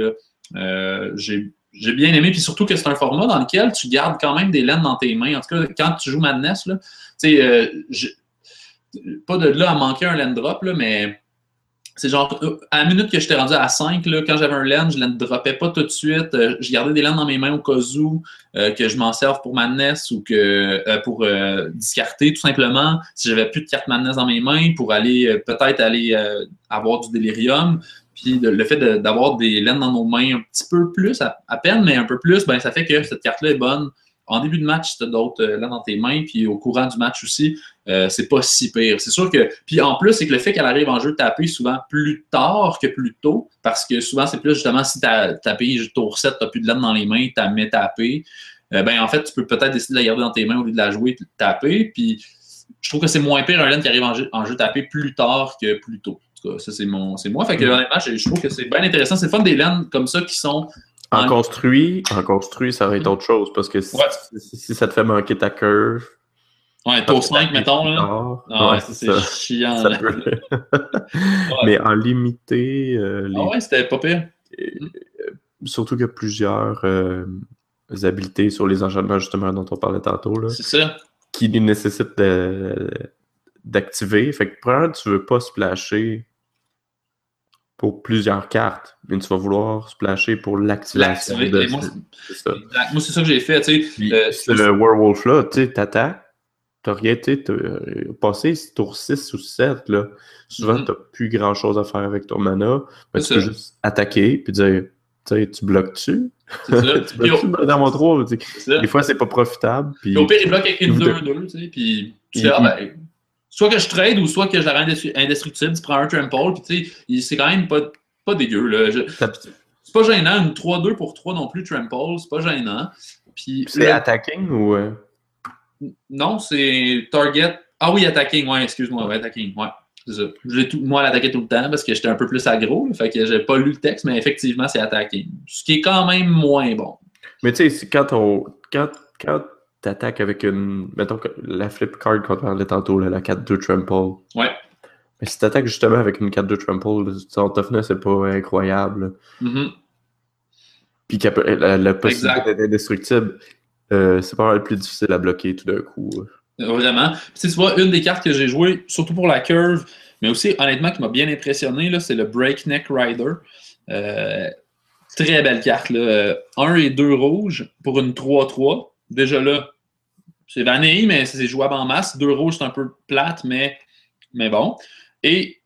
Euh, J'ai bien aimé. Puis surtout que c'est un format dans lequel tu gardes quand même des laines dans tes mains. En tout cas, quand tu joues Madness, là, pas de là à manquer un land drop, mais c'est genre, à la minute que j'étais rendu à 5, là, quand j'avais un land, je ne le droppais pas tout de suite. Euh, je gardais des lands dans mes mains au cas où, euh, que je m'en serve pour Madness ou que euh, pour euh, discarter tout simplement. Si j'avais plus de cartes Madness dans mes mains, pour aller euh, peut-être aller euh, avoir du délirium. Puis le fait d'avoir des lands dans nos mains un petit peu plus, à, à, peine, mais un peu plus, ben ça fait que cette carte-là est bonne en début de match, tu as d'autres euh, là dans tes mains, puis au courant du match aussi, euh, c'est pas si pire. C'est sûr que. Puis en plus, c'est que le fait qu'elle arrive en jeu tapé souvent plus tard que plus tôt, parce que souvent, c'est plus justement si tu as tapé tour 7, tu n'as plus de laine dans les mains, tu as mis tapé, euh, ben en fait, tu peux peut-être décider de la garder dans tes mains au lieu de la jouer et de taper. Puis je trouve que c'est moins pire un laine qui arrive en jeu, en jeu tapé plus tard que plus tôt. En tout cas, ça, c'est mon c'est moi. Fait que mm. honnêtement, je, je trouve que c'est bien intéressant. C'est fun des laines comme ça qui sont en, construit, en construit, ça va être autre chose parce que si, ouais. si, si ça te fait manquer ta curve. Ouais, tour 5, mettons. Là. Ah, ouais, c'est chiant. Ça peut... Mais en limité. Euh, les... Ah ouais, c'était pas pire. Et, euh, surtout qu'il y a plusieurs euh, habiletés sur les enchantements, justement, dont on parlait tantôt. C'est ça. Qui nécessitent d'activer. Fait que, premièrement, tu veux pas splasher pour plusieurs cartes, mais tu vas vouloir splasher pour l'activation. De... Moi, c'est ça. Moi, c'est ça que j'ai fait. Tu euh, le werewolf là, tu t'attaques, t'as rien, tu euh, passé tour 6 ou 7, là. Souvent, mm -hmm. t'as plus grand chose à faire avec ton mana. Mais tu peux juste attaquer puis dire sais, tu bloques-tu? C'est ça. tu bloques dans mon 3? Des fois, c'est pas profitable. Puis... au pire, il bloque avec une 2-2, tu sais, puis tu fais, ah, ben, soit que je trade ou soit que je la rends indestructible, tu prends un trample, puis tu sais, c'est quand même pas, pas dégueu, là. C'est pas gênant, une 3-2 pour 3 non plus, trample, c'est pas gênant. C'est attacking ou... Euh? Non, c'est target... Ah oui, attacking, ouais, excuse-moi, ouais, attacking, ouais. Je tout, moi, l'attaquer tout le temps parce que j'étais un peu plus aggro. fait que j'ai pas lu le texte, mais effectivement, c'est attaquer. Ce qui est quand même moins bon. Mais tu sais, quand on. Quand, quand t'attaques avec une. Mettons que la flip card qu'on parlait tantôt, la 4-2 trample. Ouais. Mais si t'attaques justement avec une 4-2 trample, ton toughness c'est pas incroyable. Mm-hmm. Puis la, la possibilité d'être indestructible, euh, c'est pas mal plus difficile à bloquer tout d'un coup. Vraiment. Puis, tu vois, une des cartes que j'ai jouées, surtout pour la curve, mais aussi, honnêtement, qui m'a bien impressionné, c'est le Breakneck Rider. Euh, très belle carte. Là. 1 et 2 rouges pour une 3-3. Déjà là, c'est vanille, mais c'est jouable en masse. 2 rouges, c'est un peu plate, mais, mais bon. Et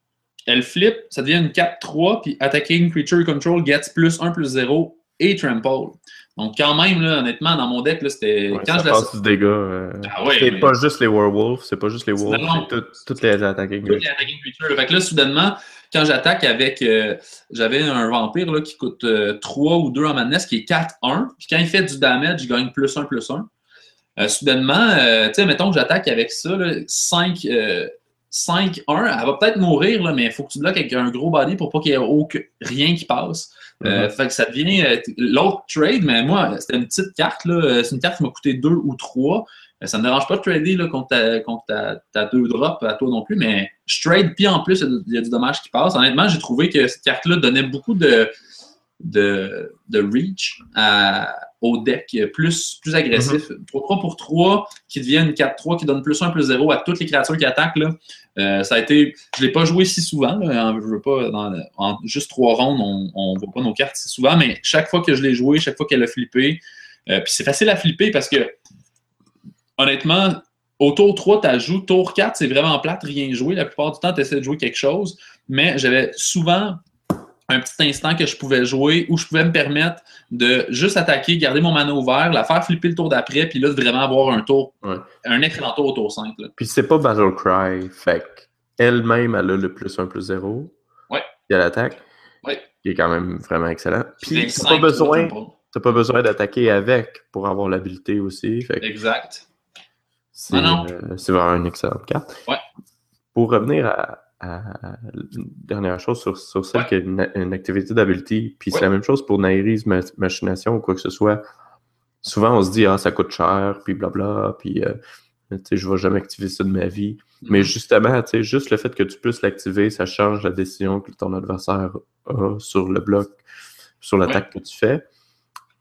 elle flip, ça devient une 4-3, puis Attacking Creature Control gets plus 1 plus 0 et Trample. Donc, quand même, là, honnêtement, dans mon deck, c'était. quand je passe du dégât. Euh, ah c'est pas juste les werewolves, c'est pas juste les wolves, c'est toutes les attacking Toutes les attacking creatures. Fait que là, soudainement, quand j'attaque avec. Euh, j'avais un vampire là, qui coûte 3 euh, ou 2 en madness, qui est 4-1. Puis quand il fait du damage, il gagne plus 1, plus 1. soudainement, tu sais, mettons que j'attaque avec ça, 5. 5-1, elle va peut-être mourir, là, mais il faut que tu bloques avec un gros body pour pas qu'il y ait aucun, rien qui passe. Euh, fait que ça devient euh, l'autre trade, mais moi, c'était une petite carte. Euh, c'est une carte qui m'a coûté deux ou trois. Ça ne me dérange pas de trader là, contre, ta, deux drops à toi non plus, mais je trade, puis en plus, il y, a du dommage qui passe. Honnêtement, j'ai trouvé que cette carte-là donnait beaucoup de, de, de reach à, au deck plus, plus agressif. 3-3 mhm. pour 3 qui devient une 4-3 qui donne plus 1 plus 0 à toutes les créatures qui attaquent. Là. Euh, ça a été. Je ne l'ai pas joué si souvent. Là, je veux pas, dans, en juste trois rondes, on ne voit pas nos cartes si souvent, mais chaque fois que je l'ai joué, chaque fois qu'elle a flippé, euh, puis c'est facile à flipper parce que honnêtement, au tour 3, tu ajoutes. Tour 4, c'est vraiment plate, rien jouer. La plupart du temps, tu essaies de jouer quelque chose. Mais j'avais souvent un petit instant que je pouvais jouer où je pouvais me permettre de juste attaquer, garder mon mana ouvert, la faire flipper le tour d'après, puis là, de vraiment avoir un tour, un excellent tour au tour 5. Puis c'est pas Battle Cry, fait elle-même, elle a le plus 1 plus 0. Ouais. a l'attaque. Ouais. Qui est quand même vraiment excellent. Puis t'as pas besoin, pas besoin d'attaquer avec pour avoir l'habilité aussi. exact. C'est euh, vraiment une excellente carte. Ouais. Pour revenir à, dernière chose sur, sur celle qui a une, activité d'habileté, puis c'est la même chose pour Nairis Machination ou quoi que ce soit. Souvent, on se dit, ah, ça coûte cher, puis blabla, puis euh, je ne vais jamais activer ça de ma vie. Mais mm-hmm. justement, juste le fait que tu puisses l'activer, ça change la décision que ton adversaire a sur le bloc, sur l'attaque que tu fais.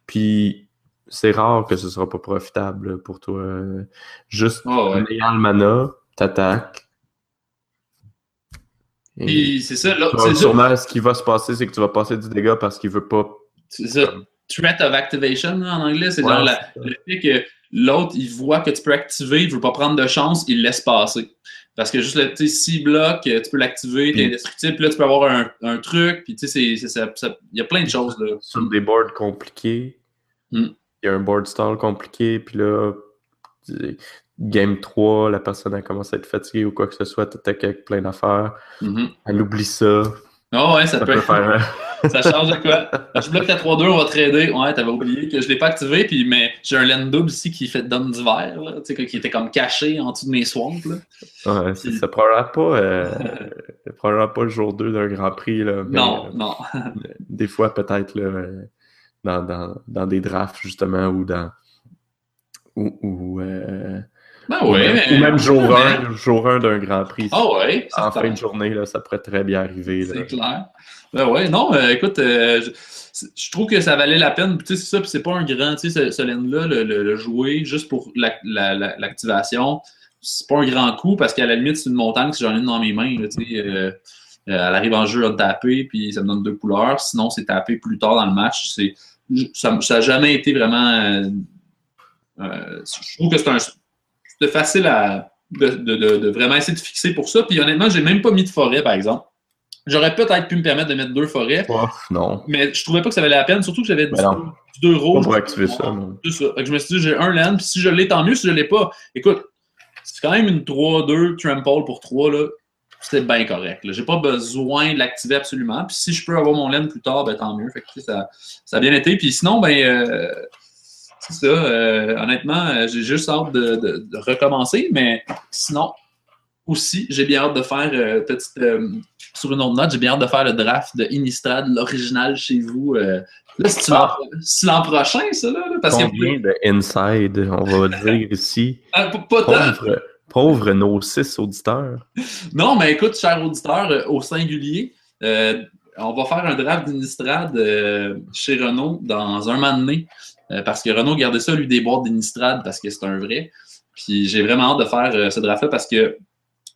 Puis c'est rare que ce ne sera pas profitable pour toi. Juste en ayant le mana, t'attaques, puis c'est ça. sûrement, ce qui va se passer, c'est que tu vas passer du dégât parce qu'il veut pas. C'est ça. Threat of activation en anglais, c'est genre le fait que l'autre, il voit que tu peux activer, il veut pas prendre de chance, il laisse passer. Parce que juste, tu sais, s'il bloque, tu peux l'activer, t'es indestructible, puis là, tu peux avoir un, un truc, puis tu sais, il y a plein de choses. Là. Sur des boards compliqués, hmm. Il y a un board stall compliqué, puis là, game 3, la personne a commencé à être fatiguée ou quoi que ce soit, t'attaques avec plein d'affaires, mm-hmm. elle oublie ça. Oh ouais, ça, peut, faire. ça change de quoi? Je bloque la 3-2, on va trader. Ouais, t'avais oublié que je l'ai pas activé, puis mais j'ai un land double ici qui fait d'homme d'hiver, qui était comme caché en dessous de mes swamps. Là. Ouais, puis... ça probablement pas, euh, probablement pas le jour 2 d'un Grand Prix. Là, non, non. des fois, peut-être dans, dans, dans, des drafts, justement, ou dans. Ou, ou euh, ben ou, même, jour 1, jour d'un Grand Prix. Ah ouais, en fin de journée, là, ça pourrait très bien arriver. C'est clair. Ben ouais, non, euh, écoute, euh, je, trouve que ça valait la peine. Tu sais, c'est ça, puis c'est pas un grand, tu sais, ce, là le, jouer juste pour l'activation, c'est pas un grand coup parce qu'à la limite, c'est une montagne si j'en ai une dans mes mains, tu sais. Euh, elle arrive en jeu à taper, puis ça me donne deux couleurs. Sinon, c'est taper plus tard dans le match. Ça n'a jamais été vraiment. je trouve que c'est un de facile à de, vraiment essayer de fixer pour ça. Puis honnêtement, j'ai même pas mis de forêt, par exemple. J'aurais peut-être pu me permettre de mettre deux forêts. non. Mais je trouvais pas que ça valait la peine, surtout que j'avais deux rouges. pour activer ça. C'est ça. je me suis dit, j'ai un land, puis si je l'ai, tant mieux. Si je l'ai pas, écoute, c'est quand même une 3-2 trample pour 3, là. C'est bien correct. J'ai pas besoin de l'activer absolument. Puis si je peux avoir mon land plus tard, ben tant mieux. Fait que, ça, ça a bien été. Puis sinon, ben euh, c'est ça. Euh, honnêtement, euh, j'ai juste hâte de, recommencer. Mais sinon, aussi, j'ai bien hâte de faire, petite, sur une autre note, j'ai bien hâte de faire le draft de Innistrad, l'original chez vous. là, c'est ah. l'an prochain, ça, là? parce Combien de inside, on va dire ici? Ah, pas, Pauvre, pauvre nos six auditeurs. Non, mais écoute, cher auditeur, au singulier, on va faire un draft d'Innistrad chez Renault dans un donné. Euh, parce que Renault gardait ça, lui, des boîtes d'Inistrad parce que c'est un vrai. Puis j'ai vraiment hâte de faire euh, ce draft-là parce que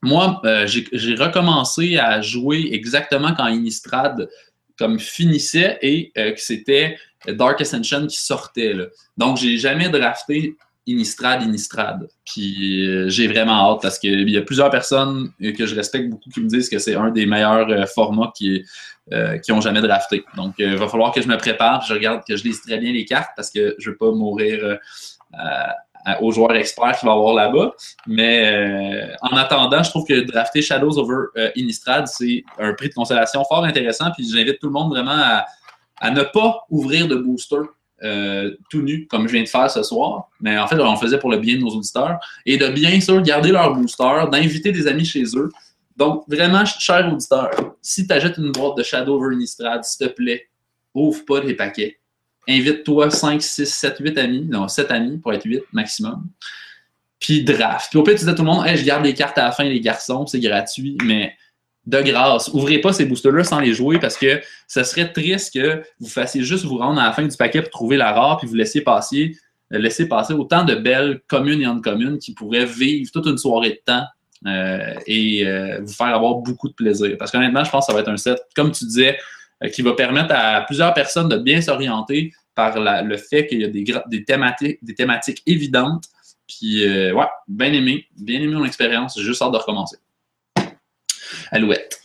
moi, euh, j'ai recommencé à jouer exactement quand Innistrad comme finissait et que c'était Dark Ascension qui sortait. Donc, j'ai jamais drafté Innistrad, Innistrad. Puis j'ai vraiment hâte parce qu'il y a plusieurs personnes que je respecte beaucoup qui me disent que c'est un des meilleurs formats qui euh, qui n'ont jamais drafté. Donc, euh, il va falloir que je me prépare, je regarde que je lise très bien les cartes parce que je ne veux pas mourir euh, aux joueurs experts qu'il va avoir là-bas. Mais en attendant, je trouve que drafter Shadows over Innistrad, c'est un prix de consolation fort intéressant. Puis j'invite tout le monde vraiment à, à ne pas ouvrir de booster tout nu, comme je viens de faire ce soir. Mais en fait, on le faisait pour le bien de nos auditeurs. Et de bien sûr garder leur booster, d'inviter des amis chez eux, donc, vraiment, cher auditeur, si tu achètes une boîte de Shadow Vernistrad, s'il te plaît, ouvre pas les paquets. Invite-toi 5, 6, 7, 8 amis, non, 7 amis pour être 8 maximum. Puis draft. Puis au pire, tu dis à tout le monde, hey, je garde les cartes à la fin, les garçons, c'est gratuit, mais de grâce, ouvrez pas ces boosters-là sans les jouer parce que ce serait triste que vous fassiez juste vous rendre à la fin du paquet pour trouver la rare puis vous laissiez passer, laisser passer autant de belles communes et communes qui pourraient vivre toute une soirée de temps euh, et euh, vous faire avoir beaucoup de plaisir. Parce qu'honnêtement, je pense que ça va être un set, comme tu disais, euh, qui va permettre à plusieurs personnes de bien s'orienter par le fait qu'il y a des, des, thématiques, des thématiques évidentes. Puis, ouais, bien aimé, bien aimé mon expérience. Juste hâte de recommencer. Alouette.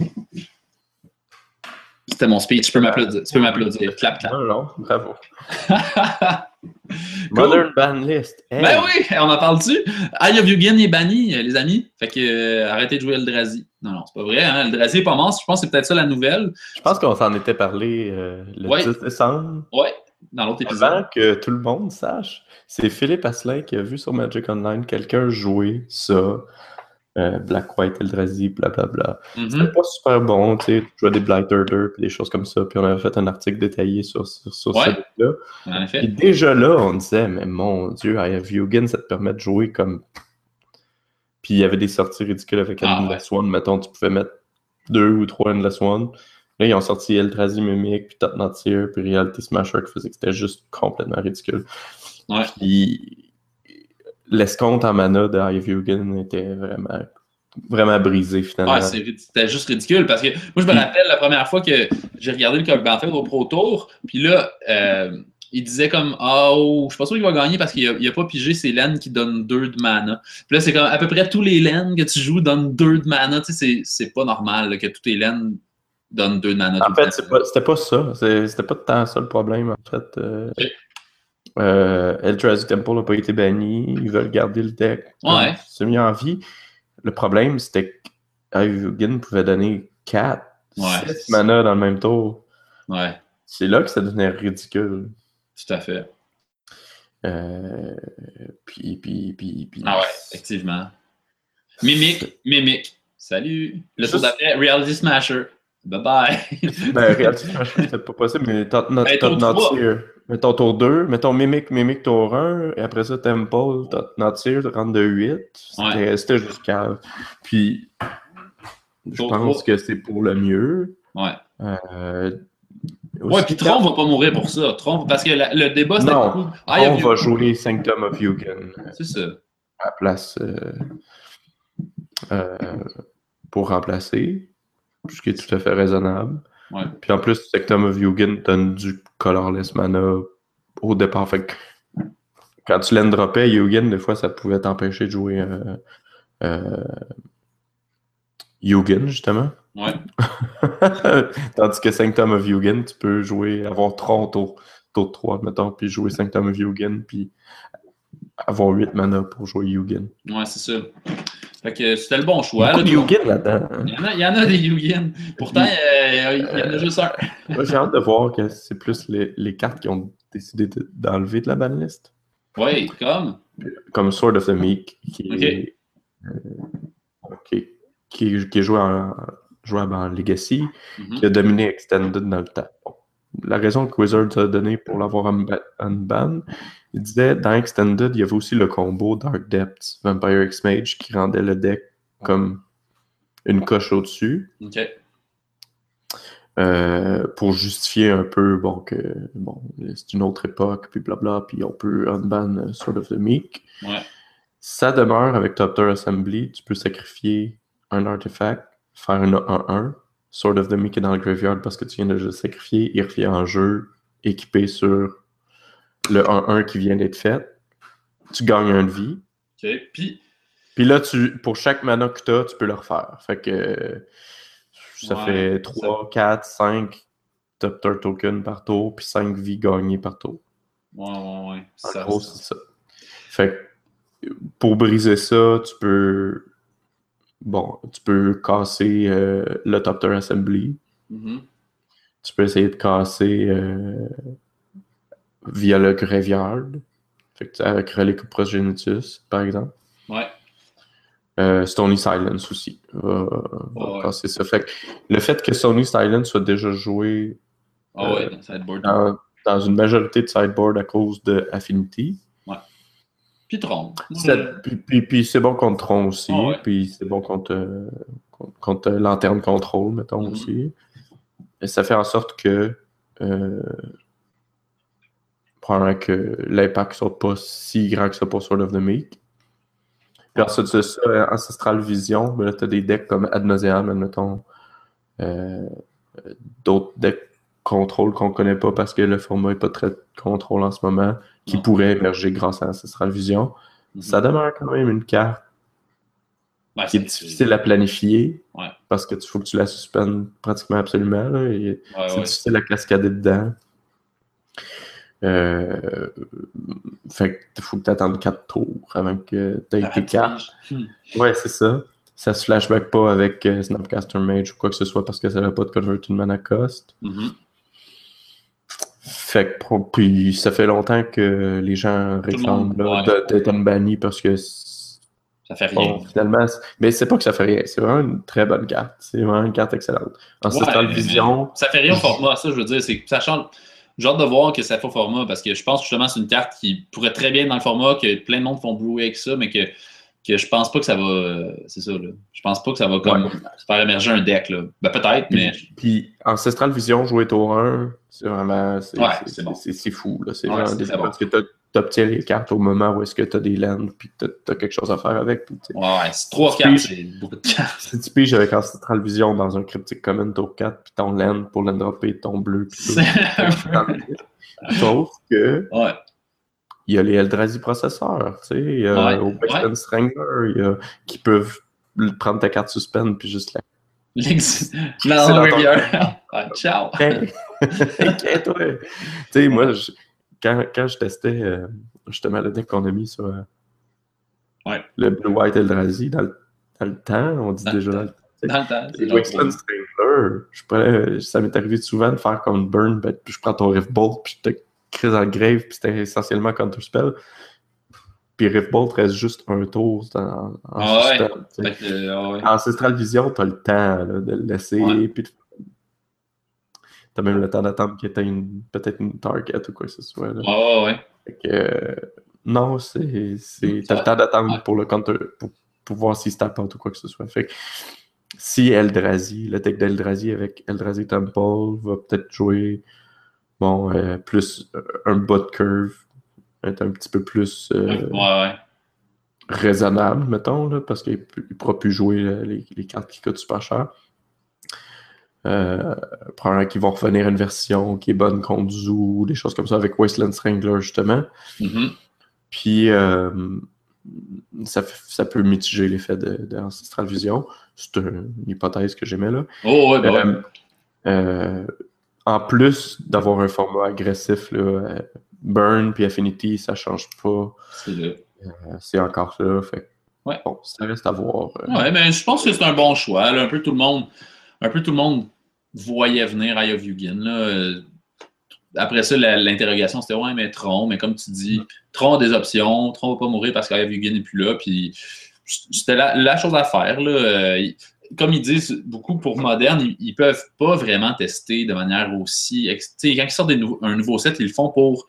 C'était mon speech. Tu peux m'applaudir. Tu peux m'applaudir. Clap, clap. Non, non, bravo. Modern ban list. Ben oui, on en parle-tu? Eye of Yugen est banni, les amis. Fait que euh, arrêtez de jouer Eldrazi. Non, non, c'est pas vrai. Hein? Eldrazi est pas mort. Je pense que c'est peut-être ça la nouvelle. Je pense qu'on s'en était parlé euh, le 10 décembre. Oui, dans l'autre épisode. Avant que tout le monde sache, c'est Philippe Asselin qui a vu sur Magic Online quelqu'un jouer ça. Euh, Black, White, Eldrazi, blablabla. Mm C'était pas super bon, tu sais, tu jouais des Blight Order puis des choses comme ça, puis on avait fait un article détaillé sur, sur, sur ouais, là Et déjà là, on disait, mais mon Dieu, I have Yugen, ça te permet de jouer comme. Puis il y avait des sorties ridicules avec ah, Endless One, mettons, tu pouvais mettre deux ou trois Endless One. Là, ils ont sorti Eldrazi Mimic, puis Top Tier, puis Reality Smasher qui faisait que c'était juste complètement ridicule. Ouais. Puis l'escompte en mana de Yugen était vraiment vraiment brisé finalement. Ouais, c'était juste ridicule parce que moi je me rappelle la première fois que j'ai regardé le Cup fait au Pro Tour, puis là euh, il disait comme oh, je suis pas sûr qu'il va gagner parce qu'il a, a, pas pigé ses lanes qui donnent deux de mana. Puis là c'est comme à peu près tous les lanes que tu joues donnent deux de mana, tu sais c'est pas normal que tous les lanes donnent deux de mana. En fait, c'était pas, ça, c'était pas tant ça le problème en fait. Euh... Euh, Eldrazi Temple n'a pas été banni. Ils veulent garder le deck. Ouais. C'est mis en vie. Le problème, c'était que pouvait donner 4, ouais, mana dans le même tour. Ouais. C'est là que ça devenait ridicule. Tout à fait. Euh, puis, puis, puis, puis. Ah ouais, effectivement. Mimic, Mimic. Salut. Le tour d'après, Reality Smasher. Bye bye. ben, Reality Smasher, c'était pas possible, mais Top Not Tier. Mettons tour 2, mettons Mimic, Mimic tour 1, et après ça, Temple, Nature, rentre de 8. C'était juste cave. Puis, je pense que c'est pour le mieux. Ouais. Euh, ouais, puis Tron va pas mourir pour ça. Tron, parce que la, le débat, c'était. Non, Tron ah, va jouer Sanctum of Yugen. C'est ça. À la place. Euh, euh, pour remplacer. Ce qui est tout à fait raisonnable. Puis en plus, Sectum of Yugen donne du colorless mana au départ. Fait que quand tu l'endropais, Yugen, des fois, ça pouvait t'empêcher de jouer euh, euh, Yugen, justement. Ouais. Tandis que Sanctum of Yugen, tu peux jouer, avoir 3 tours, tour 3, mettons, puis jouer Sanctum of Yugen, puis avoir 8 mana pour jouer Yugen. Ouais, c'est ça. Fait que c'était le bon choix. Là, Yugen là-dedans. Hein. Il, y en a, des Yugen. Pourtant, il y, en a juste un. J'ai hâte de voir que c'est plus les, les, cartes qui ont décidé d'enlever de, la banlist. Oui, comme. Comme Sword of the Meek, qui, est, euh, qui, qui, est joué en, jouable en Legacy, mm-hmm. qui a dominé Extended dans le temps. La raison que Wizards a donné pour l'avoir unban, il disait dans Extended, il y avait aussi le combo Dark Depths, Vampire X-Mage qui rendait le deck comme une coche au-dessus. Euh, pour justifier un peu bon, que bon, c'est une autre époque, puis blabla, puis on peut unban Sword of the Meek. Ça demeure avec Top Assembly, tu peux sacrifier un artefact, faire un. 1-1, Sword of the Meek est dans le graveyard parce que tu viens de le sacrifier, il revient en jeu équipé sur le 1-1 qui vient d'être fait. Tu gagnes un de vie. OK. Puis. Puis là, tu, pour chaque mana que tu as, tu peux le refaire. Fait que ça fait 3, 4, 5 top token par tour, puis 5 vies gagnées par tour. Ouais, ouais, ouais. En gros, c'est ça. Fait que pour briser ça, tu peux. Bon, tu peux casser euh, le Top Assembly. Mm-hmm. Tu peux essayer de casser. Euh, via le graveyard. Fait avec Relic Progenitus, par exemple. Ouais. Euh, Stony Silence aussi. ça. Fait le fait que Stony Silence soit déjà joué oh ouais, dans, dans, une majorité de sideboard à cause de Affinity. Ouais. Puis Tron. Puis, puis, c'est bon contre Tron aussi. Ah puis c'est bon contre, contre, Lanterne Control, mettons mm-hmm. aussi. Et ça fait en sorte que euh, probablement que l'impact soit pas si grand que ça pour Sword of the Meek. Puis ensuite de ça, Ancestral Vision, ben là, tu as des decks comme Ad Nauseam, admettons, euh, d'autres decks contrôle qu'on connaît pas parce que le format est pas très contrôle en ce moment, qui pourrait émerger grâce à Ancestral Vision. Mhm. Ça demeure quand même une carte qui est, difficile à planifier parce que tu faut que tu la suspendes pratiquement absolument. c'est difficile à cascader dedans. Euh, fait qu'il faut que tu attendes 4 tours avant que tu aies tes cartes. Hmm. Ouais, c'est ça. Ça se flashback pas avec euh, Snapcaster Mage ou quoi que ce soit parce que ça n'a pas de convert une mana cost. Mm-hmm. Fait que, puis ça fait longtemps que les gens réclament d'être banni parce que ça fait rien. finalement, mais c'est pas que ça fait rien, c'est vraiment une très bonne carte. C'est vraiment une carte excellente. En Vision. Ça fait rien au format, ça je veux dire, c'est ça change. J'ai hâte de voir que ça fait format parce que je pense justement que c'est une carte qui pourrait très bien dans le format, que plein de monde font blouer avec ça, mais que, que je pense pas que ça va. c'est ça, là. Je pense pas que ça va comme faire émerger un deck. Là. Ben, peut-être, mais. Puis Ancestral Vision jouer tour 1, c'est vraiment. C'est, c'est, fou. Là. C'est vraiment des parce que tu obtiens les cartes au moment où est-ce que tu as des lands puis tu as, quelque chose à faire avec. Puis, ouais, c'est trois cartes, c'est beaucoup de cartes. Si tu piges avec Ancestral Vision dans un cryptic common tour 4 puis ton land pour l'endropper, ton bleu puis tout. Sauf que ouais. il y a les Eldrazi processeurs, tu sais, il y a ouais. Strangler, il y a, qui peuvent prendre ta carte suspend puis juste la Là, ah, ciao! Ok, toi! Tu sais, moi, je, quand, quand je testais euh, justement le deck qu'on a mis sur euh, ouais. le Blue White Eldrazi dans le, dans le temps, on dit déjà dans le temps. Dans le temps. Strangler. Je pourrais, ça m'est arrivé souvent de faire comme Burn, ben, puis je prends ton Rift Bolt, puis je te crée dans le grave, puis c'était essentiellement Counter Spell. Puis Rift Bolt reste juste un tour en, en ah ouais. ah ouais. Ancestral Vision, t'as le temps là, de le laisser, puis de T'as même le temps d'attendre qu'il atteigne peut-être une target ou quoi que ce soit. Là. Oh, ouais. Fait que, euh, non, c'est. T'as le temps d'attendre pour le counter, pour, pour voir s'il se tape ou quoi que ce soit. Fait que, si Eldrazi, le deck d'Eldrazi avec Eldrazi Temple va peut-être jouer bon, euh, plus euh, un bot curve, être un petit peu plus ouais, ouais. raisonnable, mettons, là, parce qu'il ne pourra plus jouer les, les, cartes qui coûtent super cher. Euh, probablement qu'ils vont revenir à une version qui est bonne contre Zoo, des choses comme ça avec Wasteland Strangler justement. Mm-hmm. Puis euh, ça, ça, peut mitiger l'effet de, de Ancestral Vision. C'est une hypothèse que j'aimais là. Oh, ouais, ben euh, en plus d'avoir un format agressif, là, Burn puis Affinity, ça change pas. C'est encore ça. Fait ouais. bon, ça reste à voir. Ouais, mais je pense que c'est un bon choix. Un peu tout le monde. Un peu tout le monde voyait venir Eye of Là après ça, l'interrogation, c'était ouais, mais Tron, mais comme tu dis, Tron a des options, Tron va pas mourir parce qu'Ayavugin n'est plus là. Puis c'était la, chose à faire. Là. Euh, comme ils disent beaucoup pour moderne, ils, ne peuvent pas vraiment tester de manière aussi. Quand ils sortent un nouveau set, ils le font pour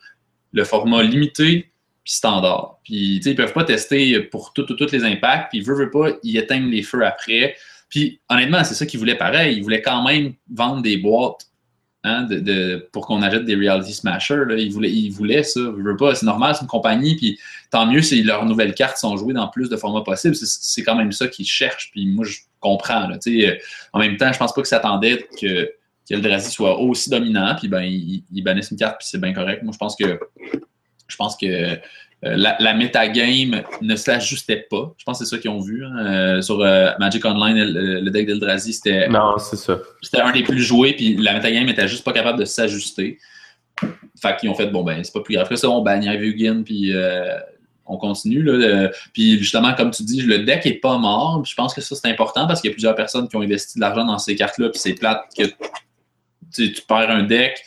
le format limité puis standard. Puis ils peuvent pas tester pour tous les impacts. Puis ils veulent, pas, ils éteignent les feux après. Puis honnêtement, c'est ça qu'ils voulaient pareil. Ils voulaient quand même vendre des boîtes Hein, de, pour qu'on achète des reality smashers. Là. Ils, voulaient, ça. C'est normal, c'est une compagnie. Puis tant mieux si leurs nouvelles cartes sont jouées dans plus de formats possibles. C'est quand même ça qu'ils cherchent. Puis moi, je comprends. Euh, en même temps, je pense pas qu'ils s'attendaient que, Eldrazi soit aussi dominant. Puis ben, ils, bannissent une carte, puis c'est bien correct. Moi, je pense que je pense que la, la metagame ne s'ajustait pas. Je pense que c'est ça qu'ils ont vu. Hein. Euh, sur euh, Magic Online, le, deck d'Eldrazi, c'était. Non, c'est ça. C'était un des plus joués, puis la metagame était juste pas capable de s'ajuster. Fait qu'ils ont fait, bon, ben, c'est pas plus grave que ça, on bannit Vugin, puis on continue. Là, puis justement, comme tu dis, le deck est pas mort. Je pense que ça, c'est important parce qu'il y a plusieurs personnes qui ont investi de l'argent dans ces cartes-là, puis c'est plate que tu perds un deck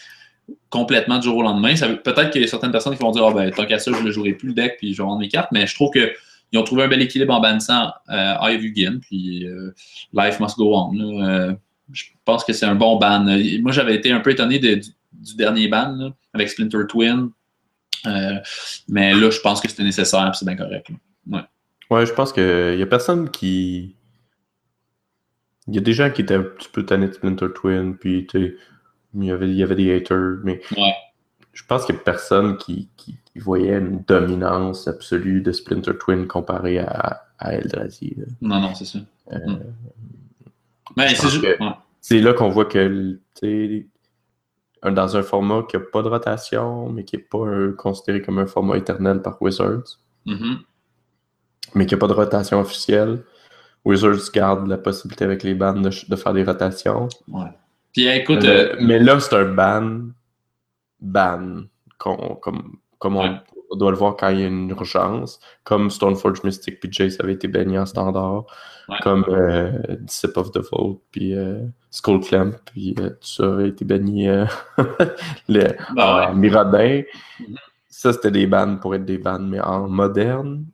complètement du jour au lendemain. Peut-être qu'il y a certaines personnes qui vont dire oh, ben, tant qu'à ça, je ne jouerai plus le deck puis je vais vendre mes cartes, mais je trouve qu'ils ont trouvé un bel équilibre en bannissant euh, Eye puis euh, Life Must Go On. Euh, je pense que c'est un bon ban. Moi, j'avais été un peu étonné du, dernier ban avec Splinter Twin. Euh, mais là, je pense que c'était nécessaire c'est bien correct. Je pense qu'il n'y a personne qui. Il y a des gens qui étaient un petit peu tannés de Splinter Twin, puis il y avait, il y avait des haters, mais je pense qu'il n'y a personne qui, qui, voyait une dominance absolue de Splinter Twin comparé à, à Eldrazi. Non, non, c'est ça. Euh, hmm. c'est là qu'on voit que dans un format qui n'a pas de rotation, mais qui n'est pas considéré comme un format éternel par Wizards, mm-hmm. mais qui n'a pas de rotation officielle, Wizards garde la possibilité avec les bandes de, de faire des rotations. Ouais. Puis écoute. Euh, mais là, c'est un ban. Ban. comme comme on, doit le voir quand il y a une urgence. Comme Stoneforge Mystic puis Jace avait été banni en standard. Comme euh, Disciple of the Vault puis euh, Skull Clamp puis euh, tout ça avait été banni le, bah Miradin. Mm-hmm. Ça, c'était des bans pour être des bans. Mais en moderne,